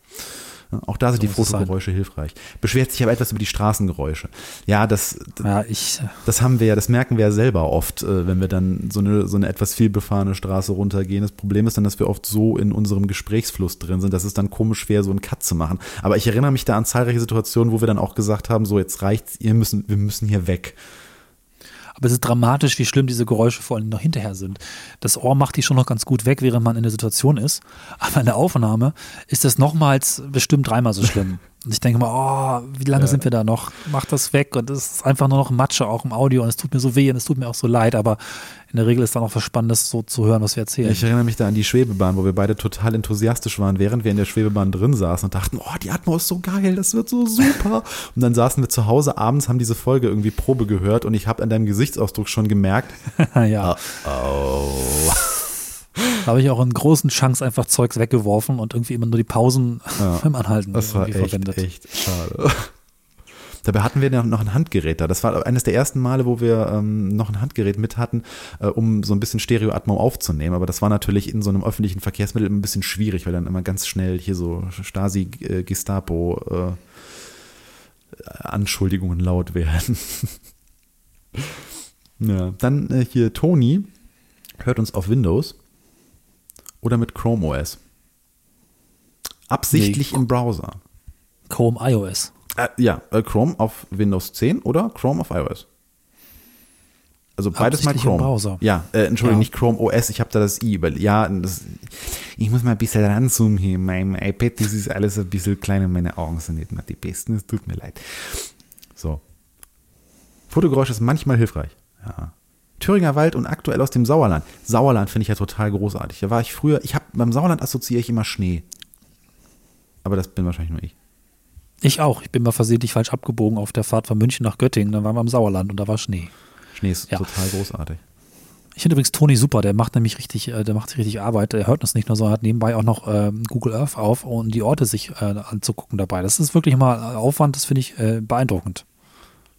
Auch da sind so die Fotogeräusche hilfreich. Beschwert sich aber etwas über die Straßengeräusche. Ja, das, ja, ich, das haben wir ja, das merken wir ja selber oft, äh, wenn wir dann so eine, so eine etwas viel befahrene Straße runtergehen. Das Problem ist dann, dass wir oft so in unserem Gesprächsfluss drin sind, dass es dann komisch schwer, so einen Cut zu machen. Aber ich erinnere mich da an zahlreiche Situationen, wo wir dann auch gesagt haben, so jetzt reicht's, ihr müssen, wir müssen hier weg. Aber es ist dramatisch, wie schlimm diese Geräusche vor allem noch hinterher sind. Das Ohr macht die schon noch ganz gut weg, während man in der Situation ist. Aber in der Aufnahme ist das nochmals bestimmt dreimal so schlimm. Und ich denke mal, oh, wie lange ja. sind wir da noch? Mach das weg. Und es ist einfach nur noch Matsche auch im Audio. Und es tut mir so weh und es tut mir auch so leid. Aber in der Regel ist dann auch was Spannendes so zu hören, was wir erzählen. Ich erinnere mich da an die Schwebebahn, wo wir beide total enthusiastisch waren, während wir in der Schwebebahn drin saßen und dachten, oh, die Atmo ist so geil, das wird so super. und dann saßen wir zu Hause abends, haben diese Folge irgendwie Probe gehört und ich habe an deinem Gesichtsausdruck schon gemerkt, ja. Oh. Da habe ich auch in großen Chunks einfach Zeugs weggeworfen und irgendwie immer nur die Pausen ja, beim Anhalten das war echt, verwendet. echt schade. Dabei hatten wir noch ein Handgerät da. Das war eines der ersten Male, wo wir ähm, noch ein Handgerät mit hatten, äh, um so ein bisschen Stereoatmo aufzunehmen. Aber das war natürlich in so einem öffentlichen Verkehrsmittel ein bisschen schwierig, weil dann immer ganz schnell hier so Stasi, äh, Gestapo äh, Anschuldigungen laut werden. ja, dann äh, hier Toni hört uns auf Windows oder mit Chrome OS? Absichtlich nee, im Browser. Chrome iOS. Äh, ja, äh, Chrome auf Windows 10 oder Chrome auf iOS. Also beides mal Chrome. Im Browser. Ja, äh, Entschuldigung, ja. nicht Chrome OS, ich habe da das i über. Ja, das, ich muss mal ein bisschen ranzoomen hier. Mein iPad, das ist alles ein bisschen klein und meine Augen sind nicht mehr die besten. Es tut mir leid. So. Fotogeräusch ist manchmal hilfreich. Ja. Thüringer Wald und aktuell aus dem Sauerland. Sauerland finde ich ja total großartig. Da war ich früher, ich habe beim Sauerland assoziiere ich immer Schnee. Aber das bin wahrscheinlich nur ich. Ich auch. Ich bin mal versehentlich falsch abgebogen auf der Fahrt von München nach Göttingen. Dann waren wir im Sauerland und da war Schnee. Schnee ist ja. total großartig. Ich finde übrigens Toni super, der macht nämlich richtig, äh, der macht richtig Arbeit. Er hört uns nicht nur so, er hat nebenbei auch noch äh, Google Earth auf, um die Orte sich äh, anzugucken dabei. Das ist wirklich mal Aufwand, das finde ich äh, beeindruckend.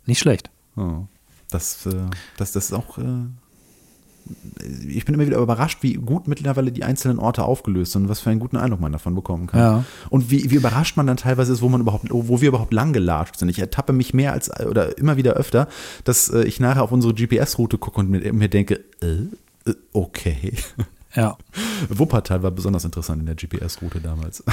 Nicht schlecht. Oh. Das, äh, das, das ist auch. Äh, ich bin immer wieder überrascht, wie gut mittlerweile die einzelnen Orte aufgelöst sind und was für einen guten Eindruck man davon bekommen kann. Ja. Und wie, wie überrascht man dann teilweise ist, wo man überhaupt, wo wir überhaupt lang gelatscht sind. Ich ertappe mich mehr als oder immer wieder öfter, dass äh, ich nachher auf unsere GPS-Route gucke und mir, mir denke, äh, okay. Ja. Wuppertal war besonders interessant in der GPS-Route damals.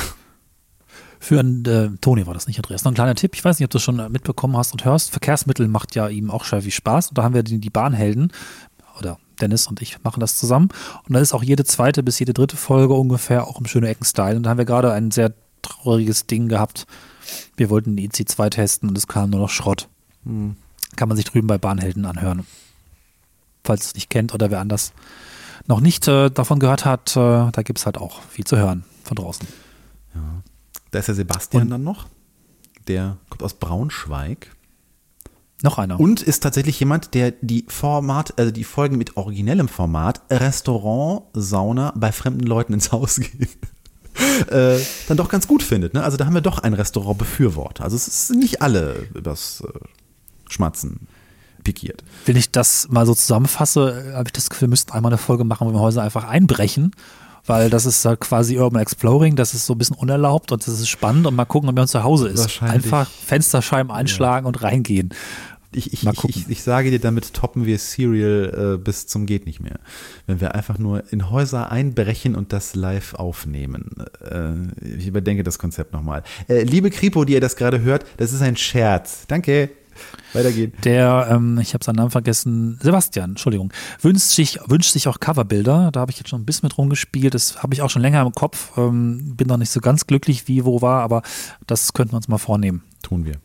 Für einen, äh, Toni war das nicht, Andreas. Noch ein kleiner Tipp, ich weiß nicht, ob du das schon mitbekommen hast und hörst. Verkehrsmittel macht ja ihm auch schon viel Spaß. Und da haben wir die, die Bahnhelden, oder Dennis und ich machen das zusammen. Und da ist auch jede zweite bis jede dritte Folge ungefähr auch im schönen Ecken-Style. Und da haben wir gerade ein sehr trauriges Ding gehabt. Wir wollten die EC2 testen und es kam nur noch Schrott. Hm. Kann man sich drüben bei Bahnhelden anhören. Falls es nicht kennt oder wer anders noch nicht äh, davon gehört hat, äh, da gibt es halt auch viel zu hören von draußen. Ja. Da ist der Sebastian und dann noch. Der kommt aus Braunschweig. Noch einer. Und ist tatsächlich jemand, der die Format, also die Folgen mit originellem Format, Restaurant, Sauna bei fremden Leuten ins Haus geht, äh, dann doch ganz gut findet. Ne? Also da haben wir doch ein Restaurant-Befürworter. Also es ist nicht alle übers äh, Schmatzen pikiert. Wenn ich das mal so zusammenfasse, habe ich das Gefühl, wir müssten einmal eine Folge machen, wo wir Häuser einfach einbrechen weil das ist da quasi Urban Exploring, das ist so ein bisschen unerlaubt und das ist spannend und mal gucken, ob man zu Hause ist. Einfach Fensterscheiben einschlagen ja. und reingehen. Ich, ich, ich, ich, ich, sage dir, damit toppen wir Serial äh, bis zum geht nicht mehr. Wenn wir einfach nur in Häuser einbrechen und das live aufnehmen. Äh, ich überdenke das Konzept nochmal. Äh, liebe Kripo, die ihr das gerade hört, das ist ein Scherz. Danke. Weitergehen. Der, ähm, ich habe seinen Namen vergessen, Sebastian, Entschuldigung, wünscht sich, wünscht sich auch Coverbilder. Da habe ich jetzt schon ein bisschen mit rumgespielt. Das habe ich auch schon länger im Kopf. Ähm, bin noch nicht so ganz glücklich, wie wo war, aber das könnten wir uns mal vornehmen. Tun wir.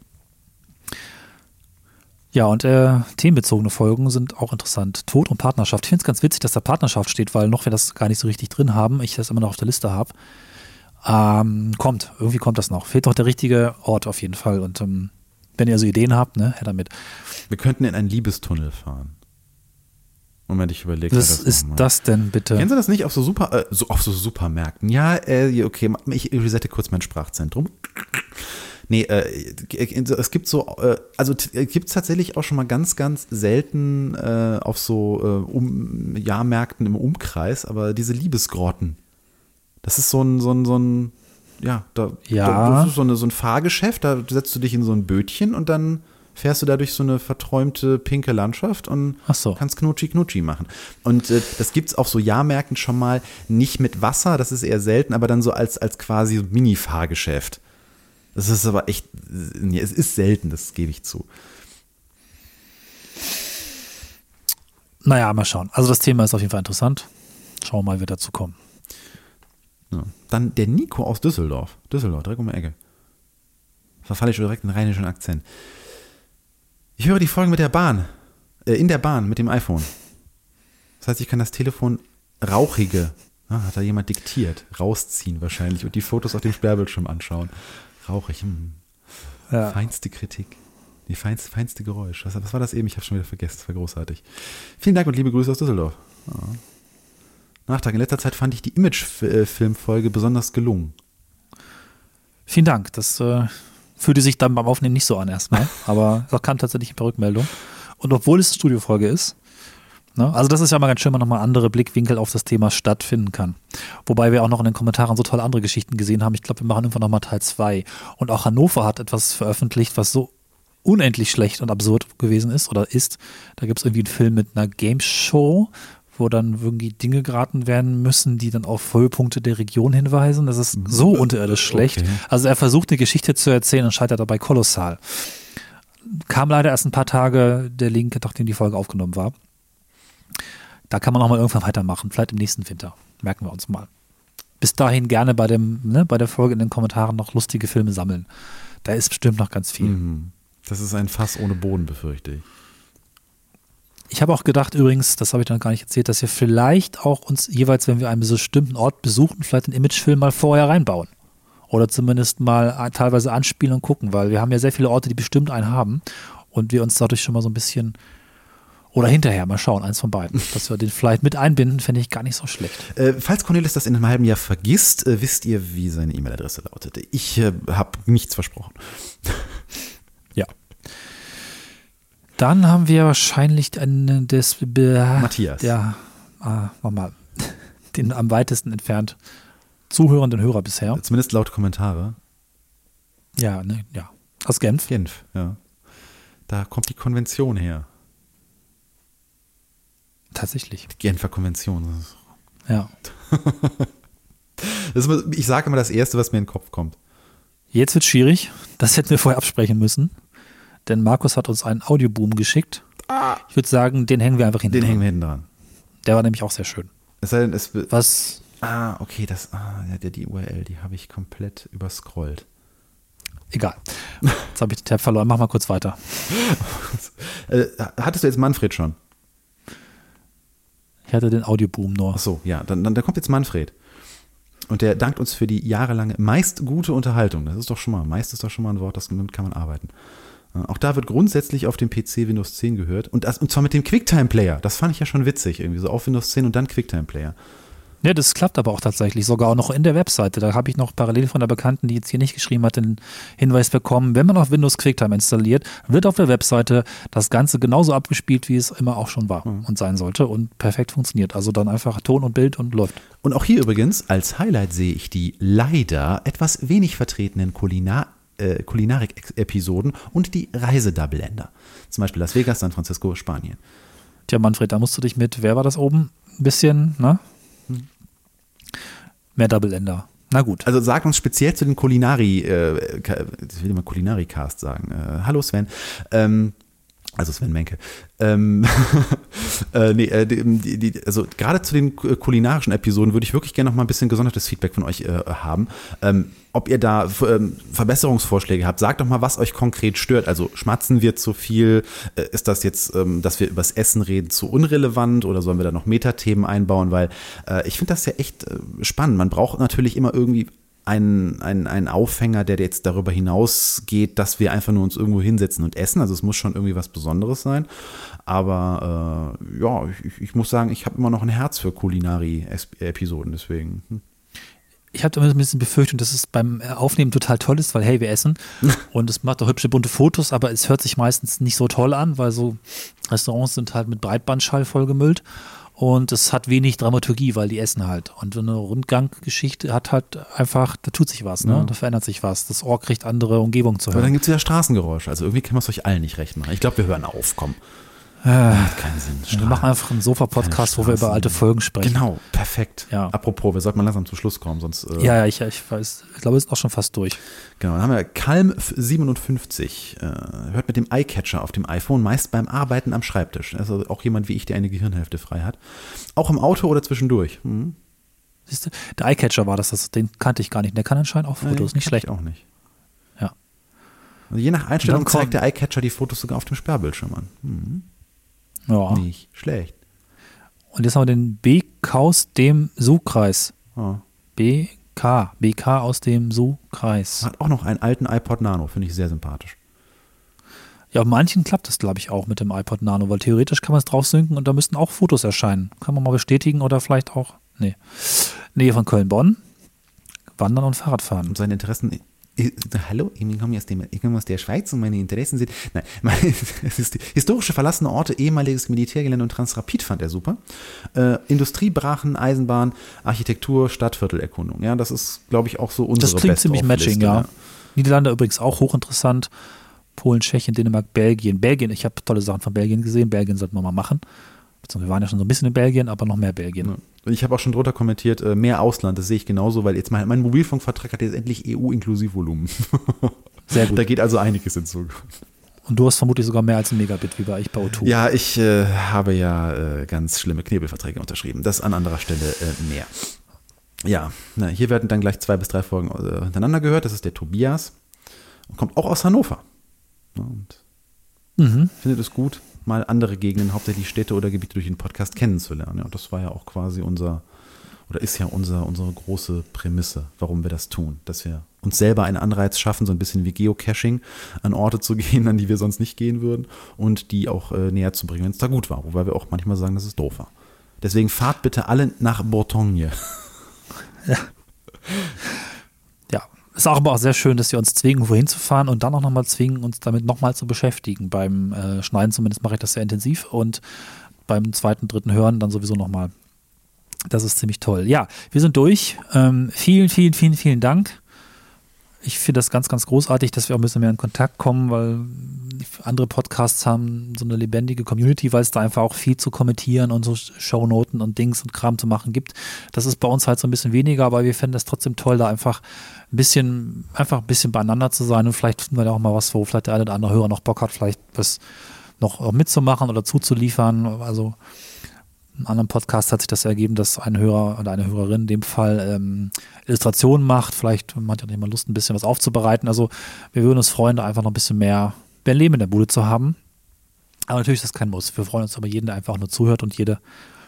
Ja, und äh, themenbezogene Folgen sind auch interessant. Tod und Partnerschaft. Ich finde es ganz witzig, dass da Partnerschaft steht, weil noch wir das gar nicht so richtig drin haben, ich das immer noch auf der Liste habe. Ähm, kommt, irgendwie kommt das noch. Fehlt doch der richtige Ort auf jeden Fall. Und ähm, wenn ihr so Ideen habt, ne, her damit. Wir könnten in einen Liebestunnel fahren. Moment, ich überlege. Was ist das denn bitte? Kennen Sie das nicht auf so super, äh, so, auf so Supermärkten? Ja, äh, okay, ich resette kurz mein Sprachzentrum. Nee, äh, es gibt so, äh, also gibt es tatsächlich auch schon mal ganz, ganz selten äh, auf so äh, um, Jahrmärkten im Umkreis, aber diese Liebesgrotten. Das ist so ein, so ein, so ein, ja, da, ja. Da, das ist so, eine, so ein Fahrgeschäft, da setzt du dich in so ein Bötchen und dann fährst du da durch so eine verträumte pinke Landschaft und so. kannst Knutschi Knutschi machen. Und äh, das gibt es auf so Jahrmärkten schon mal nicht mit Wasser, das ist eher selten, aber dann so als, als quasi Mini-Fahrgeschäft. Das ist aber echt, nee, es ist selten, das gebe ich zu. Naja, mal schauen. Also das Thema ist auf jeden Fall interessant. Schauen wir mal, wie wir dazu kommen. Ja. Dann der Nico aus Düsseldorf. Düsseldorf, direkt um die Ecke. Verfalle ich schon direkt den rheinischen Akzent. Ich höre die Folgen mit der Bahn. Äh, in der Bahn mit dem iPhone. Das heißt, ich kann das Telefon rauchige, ah, hat da jemand diktiert, rausziehen wahrscheinlich und die Fotos auf dem Sperrbildschirm anschauen. Rauchig. Hm. Ja. Feinste Kritik. Die feinste, feinste Geräusch. Was, was war das eben? Ich habe schon wieder vergessen. Das war großartig. Vielen Dank und liebe Grüße aus Düsseldorf. Ja. Nachtrag. In letzter Zeit fand ich die Image-Filmfolge besonders gelungen. Vielen Dank. Das äh, fühlte sich dann beim Aufnehmen nicht so an erstmal, aber das kam tatsächlich ein paar Rückmeldungen. Und obwohl es eine Studiofolge ist, Ne? Also das ist ja mal ganz schön, wenn man nochmal andere Blickwinkel auf das Thema stattfinden kann. Wobei wir auch noch in den Kommentaren so tolle andere Geschichten gesehen haben. Ich glaube, wir machen irgendwann nochmal Teil 2. Und auch Hannover hat etwas veröffentlicht, was so unendlich schlecht und absurd gewesen ist oder ist. Da gibt es irgendwie einen Film mit einer Game Show, wo dann irgendwie Dinge geraten werden müssen, die dann auf Höhepunkte der Region hinweisen. Das ist so unterirdisch schlecht. Okay. Also er versucht eine Geschichte zu erzählen und scheitert dabei kolossal. Kam leider erst ein paar Tage der Link, nachdem die Folge aufgenommen war. Da kann man auch mal irgendwann weitermachen, vielleicht im nächsten Winter. Merken wir uns mal. Bis dahin gerne bei, dem, ne, bei der Folge in den Kommentaren noch lustige Filme sammeln. Da ist bestimmt noch ganz viel. Mhm. Das ist ein Fass ohne Boden, befürchte ich. Ich habe auch gedacht übrigens, das habe ich dann gar nicht erzählt, dass wir vielleicht auch uns jeweils, wenn wir einen bestimmten Ort besuchen, vielleicht einen Imagefilm mal vorher reinbauen. Oder zumindest mal teilweise anspielen und gucken, weil wir haben ja sehr viele Orte, die bestimmt einen haben und wir uns dadurch schon mal so ein bisschen oder hinterher, mal schauen, eins von beiden. Dass wir den vielleicht mit einbinden, fände ich gar nicht so schlecht. Äh, falls Cornelis das in einem halben Jahr vergisst, äh, wisst ihr, wie seine E-Mail-Adresse lautet. Ich äh, habe nichts versprochen. Dann haben wir wahrscheinlich einen des Matthias. Ja, ah, mal, den am weitesten entfernt zuhörenden Hörer bisher. Zumindest laut Kommentare. Ja, ne, ja. Aus Genf. Genf, ja. Da kommt die Konvention her. Tatsächlich. Die Genfer Konvention. Ja. ist, ich sage immer das Erste, was mir in den Kopf kommt. Jetzt wird schwierig. Das hätten wir vorher absprechen müssen. Denn Markus hat uns einen Audioboom geschickt. Ah. Ich würde sagen, den hängen wir einfach hinten Den dran. hängen wir hinten dran. Der war nämlich auch sehr schön. Es sei denn, es Was? Ah, okay, das, ah, ja, die URL, die habe ich komplett überscrollt. Egal. Jetzt habe ich den Tab verloren. Mach mal kurz weiter. äh, hattest du jetzt Manfred schon? Ich hatte den Audioboom nur. Ach so, ja, dann, dann, dann kommt jetzt Manfred. Und der dankt uns für die jahrelange, meist gute Unterhaltung. Das ist doch schon mal, meist ist doch schon mal ein Wort, das, damit kann man arbeiten. Auch da wird grundsätzlich auf dem PC Windows 10 gehört. Und, das, und zwar mit dem QuickTime-Player. Das fand ich ja schon witzig, irgendwie so auf Windows 10 und dann QuickTime-Player. Ja, das klappt aber auch tatsächlich, sogar auch noch in der Webseite. Da habe ich noch parallel von der Bekannten, die jetzt hier nicht geschrieben hat, den Hinweis bekommen, wenn man auf Windows QuickTime installiert, wird auf der Webseite das Ganze genauso abgespielt, wie es immer auch schon war mhm. und sein sollte und perfekt funktioniert. Also dann einfach Ton und Bild und läuft. Und auch hier übrigens als Highlight sehe ich die leider etwas wenig vertretenen Kulinar äh, Kulinarik-Episoden und die Reisedoubleender. Zum Beispiel Las Vegas, San Francisco, Spanien. Tja, Manfred, da musst du dich mit, wer war das oben? Ein bisschen, ne? Mehr Double Ender. Na gut. Also sag uns speziell zu den Kulinari, äh, ich will immer Kulinari-Cast sagen. Äh, hallo Sven. Ähm, also Sven Menke. Ähm, äh, nee, äh, die, die, also gerade zu den kulinarischen Episoden würde ich wirklich gerne noch mal ein bisschen gesondertes Feedback von euch äh, haben. Ähm, ob ihr da ähm, Verbesserungsvorschläge habt, sagt doch mal, was euch konkret stört. Also schmatzen wir zu viel? Äh, ist das jetzt, ähm, dass wir übers Essen reden, zu unrelevant oder sollen wir da noch Metathemen einbauen? Weil äh, ich finde das ja echt äh, spannend. Man braucht natürlich immer irgendwie ein, ein, ein Aufhänger, der jetzt darüber hinausgeht, dass wir einfach nur uns irgendwo hinsetzen und essen. Also es muss schon irgendwie was Besonderes sein. Aber äh, ja, ich, ich, muss sagen, ich habe immer noch ein Herz für Kulinari-Episoden, deswegen. Hm. Ich habe immer ein bisschen Befürchtung, dass es beim Aufnehmen total toll ist, weil hey, wir essen und es macht auch hübsche bunte Fotos, aber es hört sich meistens nicht so toll an, weil so Restaurants sind halt mit Breitbandschall vollgemüllt und es hat wenig Dramaturgie, weil die essen halt. Und eine Rundganggeschichte hat halt einfach, da tut sich was, ne? Ja. Da verändert sich was. Das Ohr kriegt andere Umgebung zu hören. Aber dann gibt es ja Straßengeräusche. Also irgendwie kann man es euch allen nicht recht machen. Ich glaube, wir hören auf, komm. Äh, Macht keinen Sinn. Stra wir machen einfach einen Sofa-Podcast, wo wir über alte Folgen sprechen. Genau, perfekt. Ja. Apropos, wir sollten mal langsam zum Schluss kommen, sonst. Äh ja, ja, ich, ich weiß. Ich glaube, es ist auch schon fast durch. Genau, dann haben wir Calm57. Äh, hört mit dem Eyecatcher auf dem iPhone, meist beim Arbeiten am Schreibtisch. Also auch jemand wie ich, der eine Gehirnhälfte frei hat. Auch im Auto oder zwischendurch. Mhm. Siehst du, der Eyecatcher war das, das, den kannte ich gar nicht. Der kann anscheinend auch Fotos, Nein, nicht schlecht. Ich auch nicht. Ja. Also je nach Einstellung zeigt der Eyecatcher die Fotos sogar auf dem Sperrbildschirm an. Mhm. Ja. Nicht schlecht. Und jetzt haben wir den BK aus dem Su-Kreis. Oh. BK. BK aus dem Su-Kreis. Hat auch noch einen alten iPod Nano, finde ich sehr sympathisch. Ja, manchen klappt das, glaube ich, auch mit dem iPod Nano, weil theoretisch kann man es drauf synken und da müssten auch Fotos erscheinen. Kann man mal bestätigen oder vielleicht auch, nee. Nähe von Köln-Bonn. Wandern und Fahrradfahren. Und seine Interessen Hallo, ich komme aus, dem, ich komme aus der Schweiz und meine Interessen sind. Nein, es ist historische verlassene Orte, ehemaliges Militärgelände und Transrapid fand er super. Äh, Industriebrachen, Eisenbahn, Architektur, Stadtviertelerkundung. Ja, das ist, glaube ich, auch so unsere Das klingt ziemlich matching, ja. ja. Niederlande übrigens auch hochinteressant. Polen, Tschechien, Dänemark, Belgien. Belgien, ich habe tolle Sachen von Belgien gesehen. Belgien sollten wir mal machen. Wir waren ja schon so ein bisschen in Belgien, aber noch mehr Belgien. Ja. Ich habe auch schon drunter kommentiert, äh, mehr Ausland, das sehe ich genauso, weil jetzt mein, mein Mobilfunkvertrag hat jetzt endlich EU-Inklusivvolumen. Sehr gut. Da geht also einiges hinzu. Und du hast vermutlich sogar mehr als ein Megabit, wie bei ich bei O2. Ja, ich äh, habe ja äh, ganz schlimme Knebelverträge unterschrieben. Das an anderer Stelle äh, mehr. Ja, na, hier werden dann gleich zwei bis drei Folgen äh, hintereinander gehört. Das ist der Tobias und kommt auch aus Hannover. Und mhm. findet es gut, mal andere Gegenden, hauptsächlich Städte oder Gebiete durch den Podcast kennenzulernen. Ja, das war ja auch quasi unser, oder ist ja unser, unsere große Prämisse, warum wir das tun. Dass wir uns selber einen Anreiz schaffen, so ein bisschen wie Geocaching, an Orte zu gehen, an die wir sonst nicht gehen würden und die auch äh, näher zu bringen, wenn es da gut war. Wobei wir auch manchmal sagen, dass es doof war. Deswegen fahrt bitte alle nach Bourgogne. Ja. Ist auch aber auch sehr schön, dass sie uns zwingen, wohin zu fahren und dann auch nochmal zwingen, uns damit nochmal zu beschäftigen. Beim äh, Schneiden zumindest mache ich das sehr intensiv und beim zweiten, dritten Hören dann sowieso nochmal. Das ist ziemlich toll. Ja, wir sind durch. Ähm, vielen, vielen, vielen, vielen Dank. Ich finde das ganz, ganz großartig, dass wir auch ein bisschen mehr in Kontakt kommen, weil andere Podcasts haben so eine lebendige Community, weil es da einfach auch viel zu kommentieren und so Shownoten und Dings und Kram zu machen gibt. Das ist bei uns halt so ein bisschen weniger, aber wir fänden es trotzdem toll, da einfach ein bisschen, einfach ein bisschen beieinander zu sein und vielleicht finden wir da auch mal was, wo vielleicht der eine oder andere Hörer noch Bock hat, vielleicht was noch mitzumachen oder zuzuliefern. Also einem anderen Podcast hat sich das ergeben, dass ein Hörer oder eine Hörerin in dem Fall ähm, Illustrationen macht. Vielleicht hat ja jemand Lust, ein bisschen was aufzubereiten. Also wir würden uns freuen, da einfach noch ein bisschen mehr Leben in der Bude zu haben. Aber natürlich ist das kein Muss. Wir freuen uns über jeden, der einfach nur zuhört und jede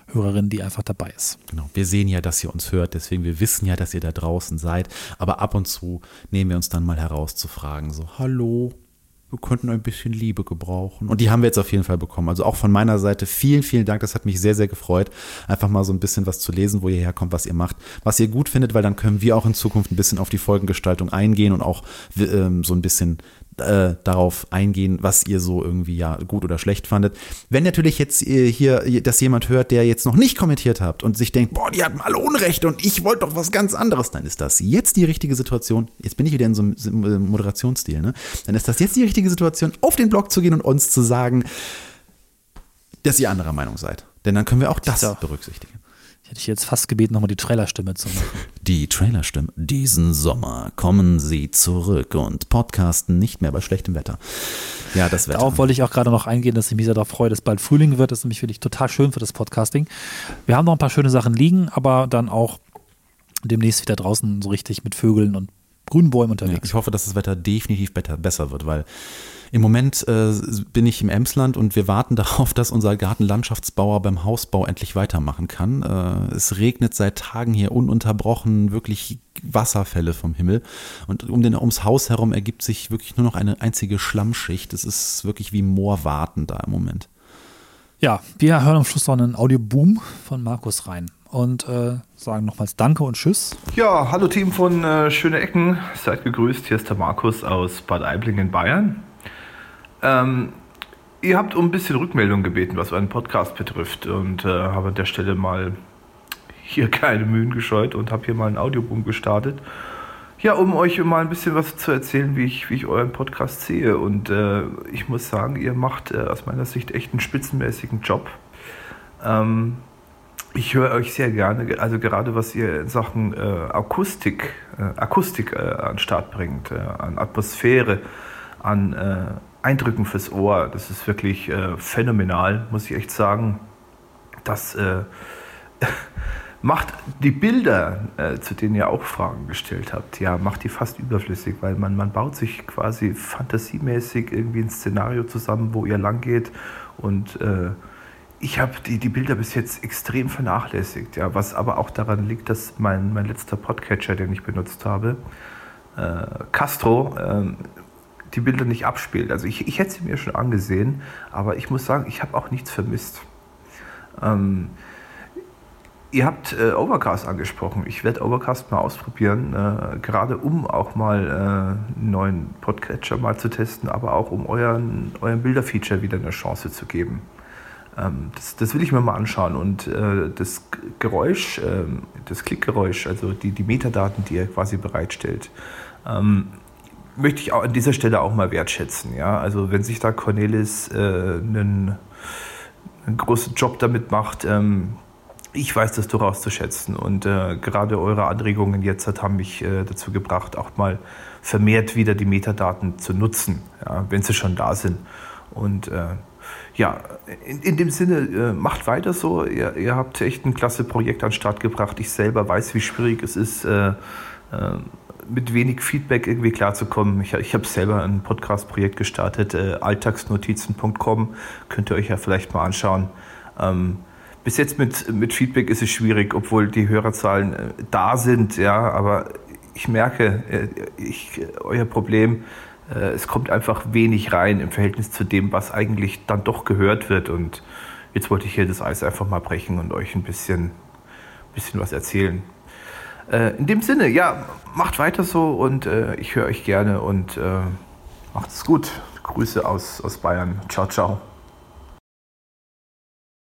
Hörerin, die einfach dabei ist. Genau. Wir sehen ja, dass ihr uns hört, deswegen wir wissen ja, dass ihr da draußen seid. Aber ab und zu nehmen wir uns dann mal heraus zu fragen, so, hallo, wir könnten ein bisschen Liebe gebrauchen. Und die haben wir jetzt auf jeden Fall bekommen. Also auch von meiner Seite vielen, vielen Dank. Das hat mich sehr, sehr gefreut, einfach mal so ein bisschen was zu lesen, wo ihr herkommt, was ihr macht, was ihr gut findet, weil dann können wir auch in Zukunft ein bisschen auf die Folgengestaltung eingehen und auch ähm, so ein bisschen äh, darauf eingehen, was ihr so irgendwie ja gut oder schlecht fandet. Wenn natürlich jetzt äh, hier das jemand hört, der jetzt noch nicht kommentiert habt und sich denkt, boah, die hatten alle Unrecht und ich wollte doch was ganz anderes, dann ist das jetzt die richtige Situation. Jetzt bin ich wieder in so einem äh, Moderationsstil, ne? Dann ist das jetzt die richtige Situation, auf den Blog zu gehen und uns zu sagen, dass ihr anderer Meinung seid. Denn dann können wir auch das berücksichtigen. Ich hätte dich jetzt fast gebeten, nochmal die Trailerstimme zu machen. Die Trailerstimme. Diesen Sommer kommen sie zurück und podcasten nicht mehr bei schlechtem Wetter. Ja, das Wetter. Darauf wollte ich auch gerade noch eingehen, dass ich mich sehr darauf freue, dass bald Frühling wird. Das ist nämlich wirklich total schön für das Podcasting. Wir haben noch ein paar schöne Sachen liegen, aber dann auch demnächst wieder draußen so richtig mit Vögeln und grünen Bäumen unterwegs. Ja, ich hoffe, dass das Wetter definitiv besser wird, weil im Moment äh, bin ich im Emsland und wir warten darauf, dass unser Gartenlandschaftsbauer beim Hausbau endlich weitermachen kann. Äh, es regnet seit Tagen hier ununterbrochen, wirklich Wasserfälle vom Himmel. Und um den, ums Haus herum ergibt sich wirklich nur noch eine einzige Schlammschicht. Es ist wirklich wie Moorwarten da im Moment. Ja, wir hören am Schluss noch einen Audioboom von Markus rein und äh, sagen nochmals Danke und Tschüss. Ja, hallo Team von äh, Schöne Ecken. Seid gegrüßt. Hier ist der Markus aus Bad Aibling in Bayern. Ähm, ihr habt um ein bisschen Rückmeldung gebeten, was euren Podcast betrifft und äh, habe an der Stelle mal hier keine Mühen gescheut und habe hier mal einen Audioboom gestartet. Ja, um euch mal ein bisschen was zu erzählen, wie ich, wie ich euren Podcast sehe. Und äh, ich muss sagen, ihr macht äh, aus meiner Sicht echt einen spitzenmäßigen Job. Ähm, ich höre euch sehr gerne, also gerade was ihr in Sachen äh, Akustik, äh, Akustik äh, an Start bringt, äh, an Atmosphäre, an Eindrücken fürs Ohr. Das ist wirklich äh, phänomenal, muss ich echt sagen. Das äh, macht die Bilder, äh, zu denen ihr auch Fragen gestellt habt, ja, macht die fast überflüssig, weil man, man baut sich quasi fantasiemäßig irgendwie ein Szenario zusammen, wo ihr lang geht. Und äh, ich habe die, die Bilder bis jetzt extrem vernachlässigt, ja, was aber auch daran liegt, dass mein, mein letzter Podcatcher, den ich benutzt habe, äh, Castro, ähm, die Bilder nicht abspielt. Also ich, ich hätte sie mir schon angesehen, aber ich muss sagen, ich habe auch nichts vermisst. Ähm, ihr habt äh, Overcast angesprochen. Ich werde Overcast mal ausprobieren, äh, gerade um auch mal äh, einen neuen Podcatcher mal zu testen, aber auch um euren, euren Bilderfeature wieder eine Chance zu geben. Ähm, das, das, will ich mir mal anschauen. Und äh, das Geräusch, ähm, das Klickgeräusch, also die, die Metadaten, die ihr quasi bereitstellt, ähm, möchte ich auch an dieser Stelle auch mal wertschätzen. Ja? Also wenn sich da Cornelis äh, einen, einen, großen Job damit macht, ähm, ich weiß das durchaus zu schätzen. Und äh, gerade eure Anregungen jetzt haben mich äh, dazu gebracht, auch mal vermehrt wieder die Metadaten zu nutzen, ja, wenn sie schon da sind. Und äh, ja, in, in, dem Sinne, äh, macht weiter so. Ihr, ihr, habt echt ein klasse Projekt an den Start gebracht. Ich selber weiß, wie schwierig es ist äh, mit wenig Feedback irgendwie klarzukommen. Ich, ich habe selber ein Podcast-Projekt gestartet, äh, alltagsnotizen.com, könnt ihr euch ja vielleicht mal anschauen. Ähm, bis jetzt mit, mit Feedback ist es schwierig, obwohl die Hörerzahlen äh, da sind, ja, aber ich merke, äh, ich, euer Problem, äh, es kommt einfach wenig rein im Verhältnis zu dem, was eigentlich dann doch gehört wird und jetzt wollte ich hier das Eis einfach mal brechen und euch ein bisschen, bisschen was erzählen. Äh, in dem Sinne, ja, macht weiter so und äh, ich höre euch gerne und äh, macht es gut. Grüße aus, aus Bayern. Ciao, ciao.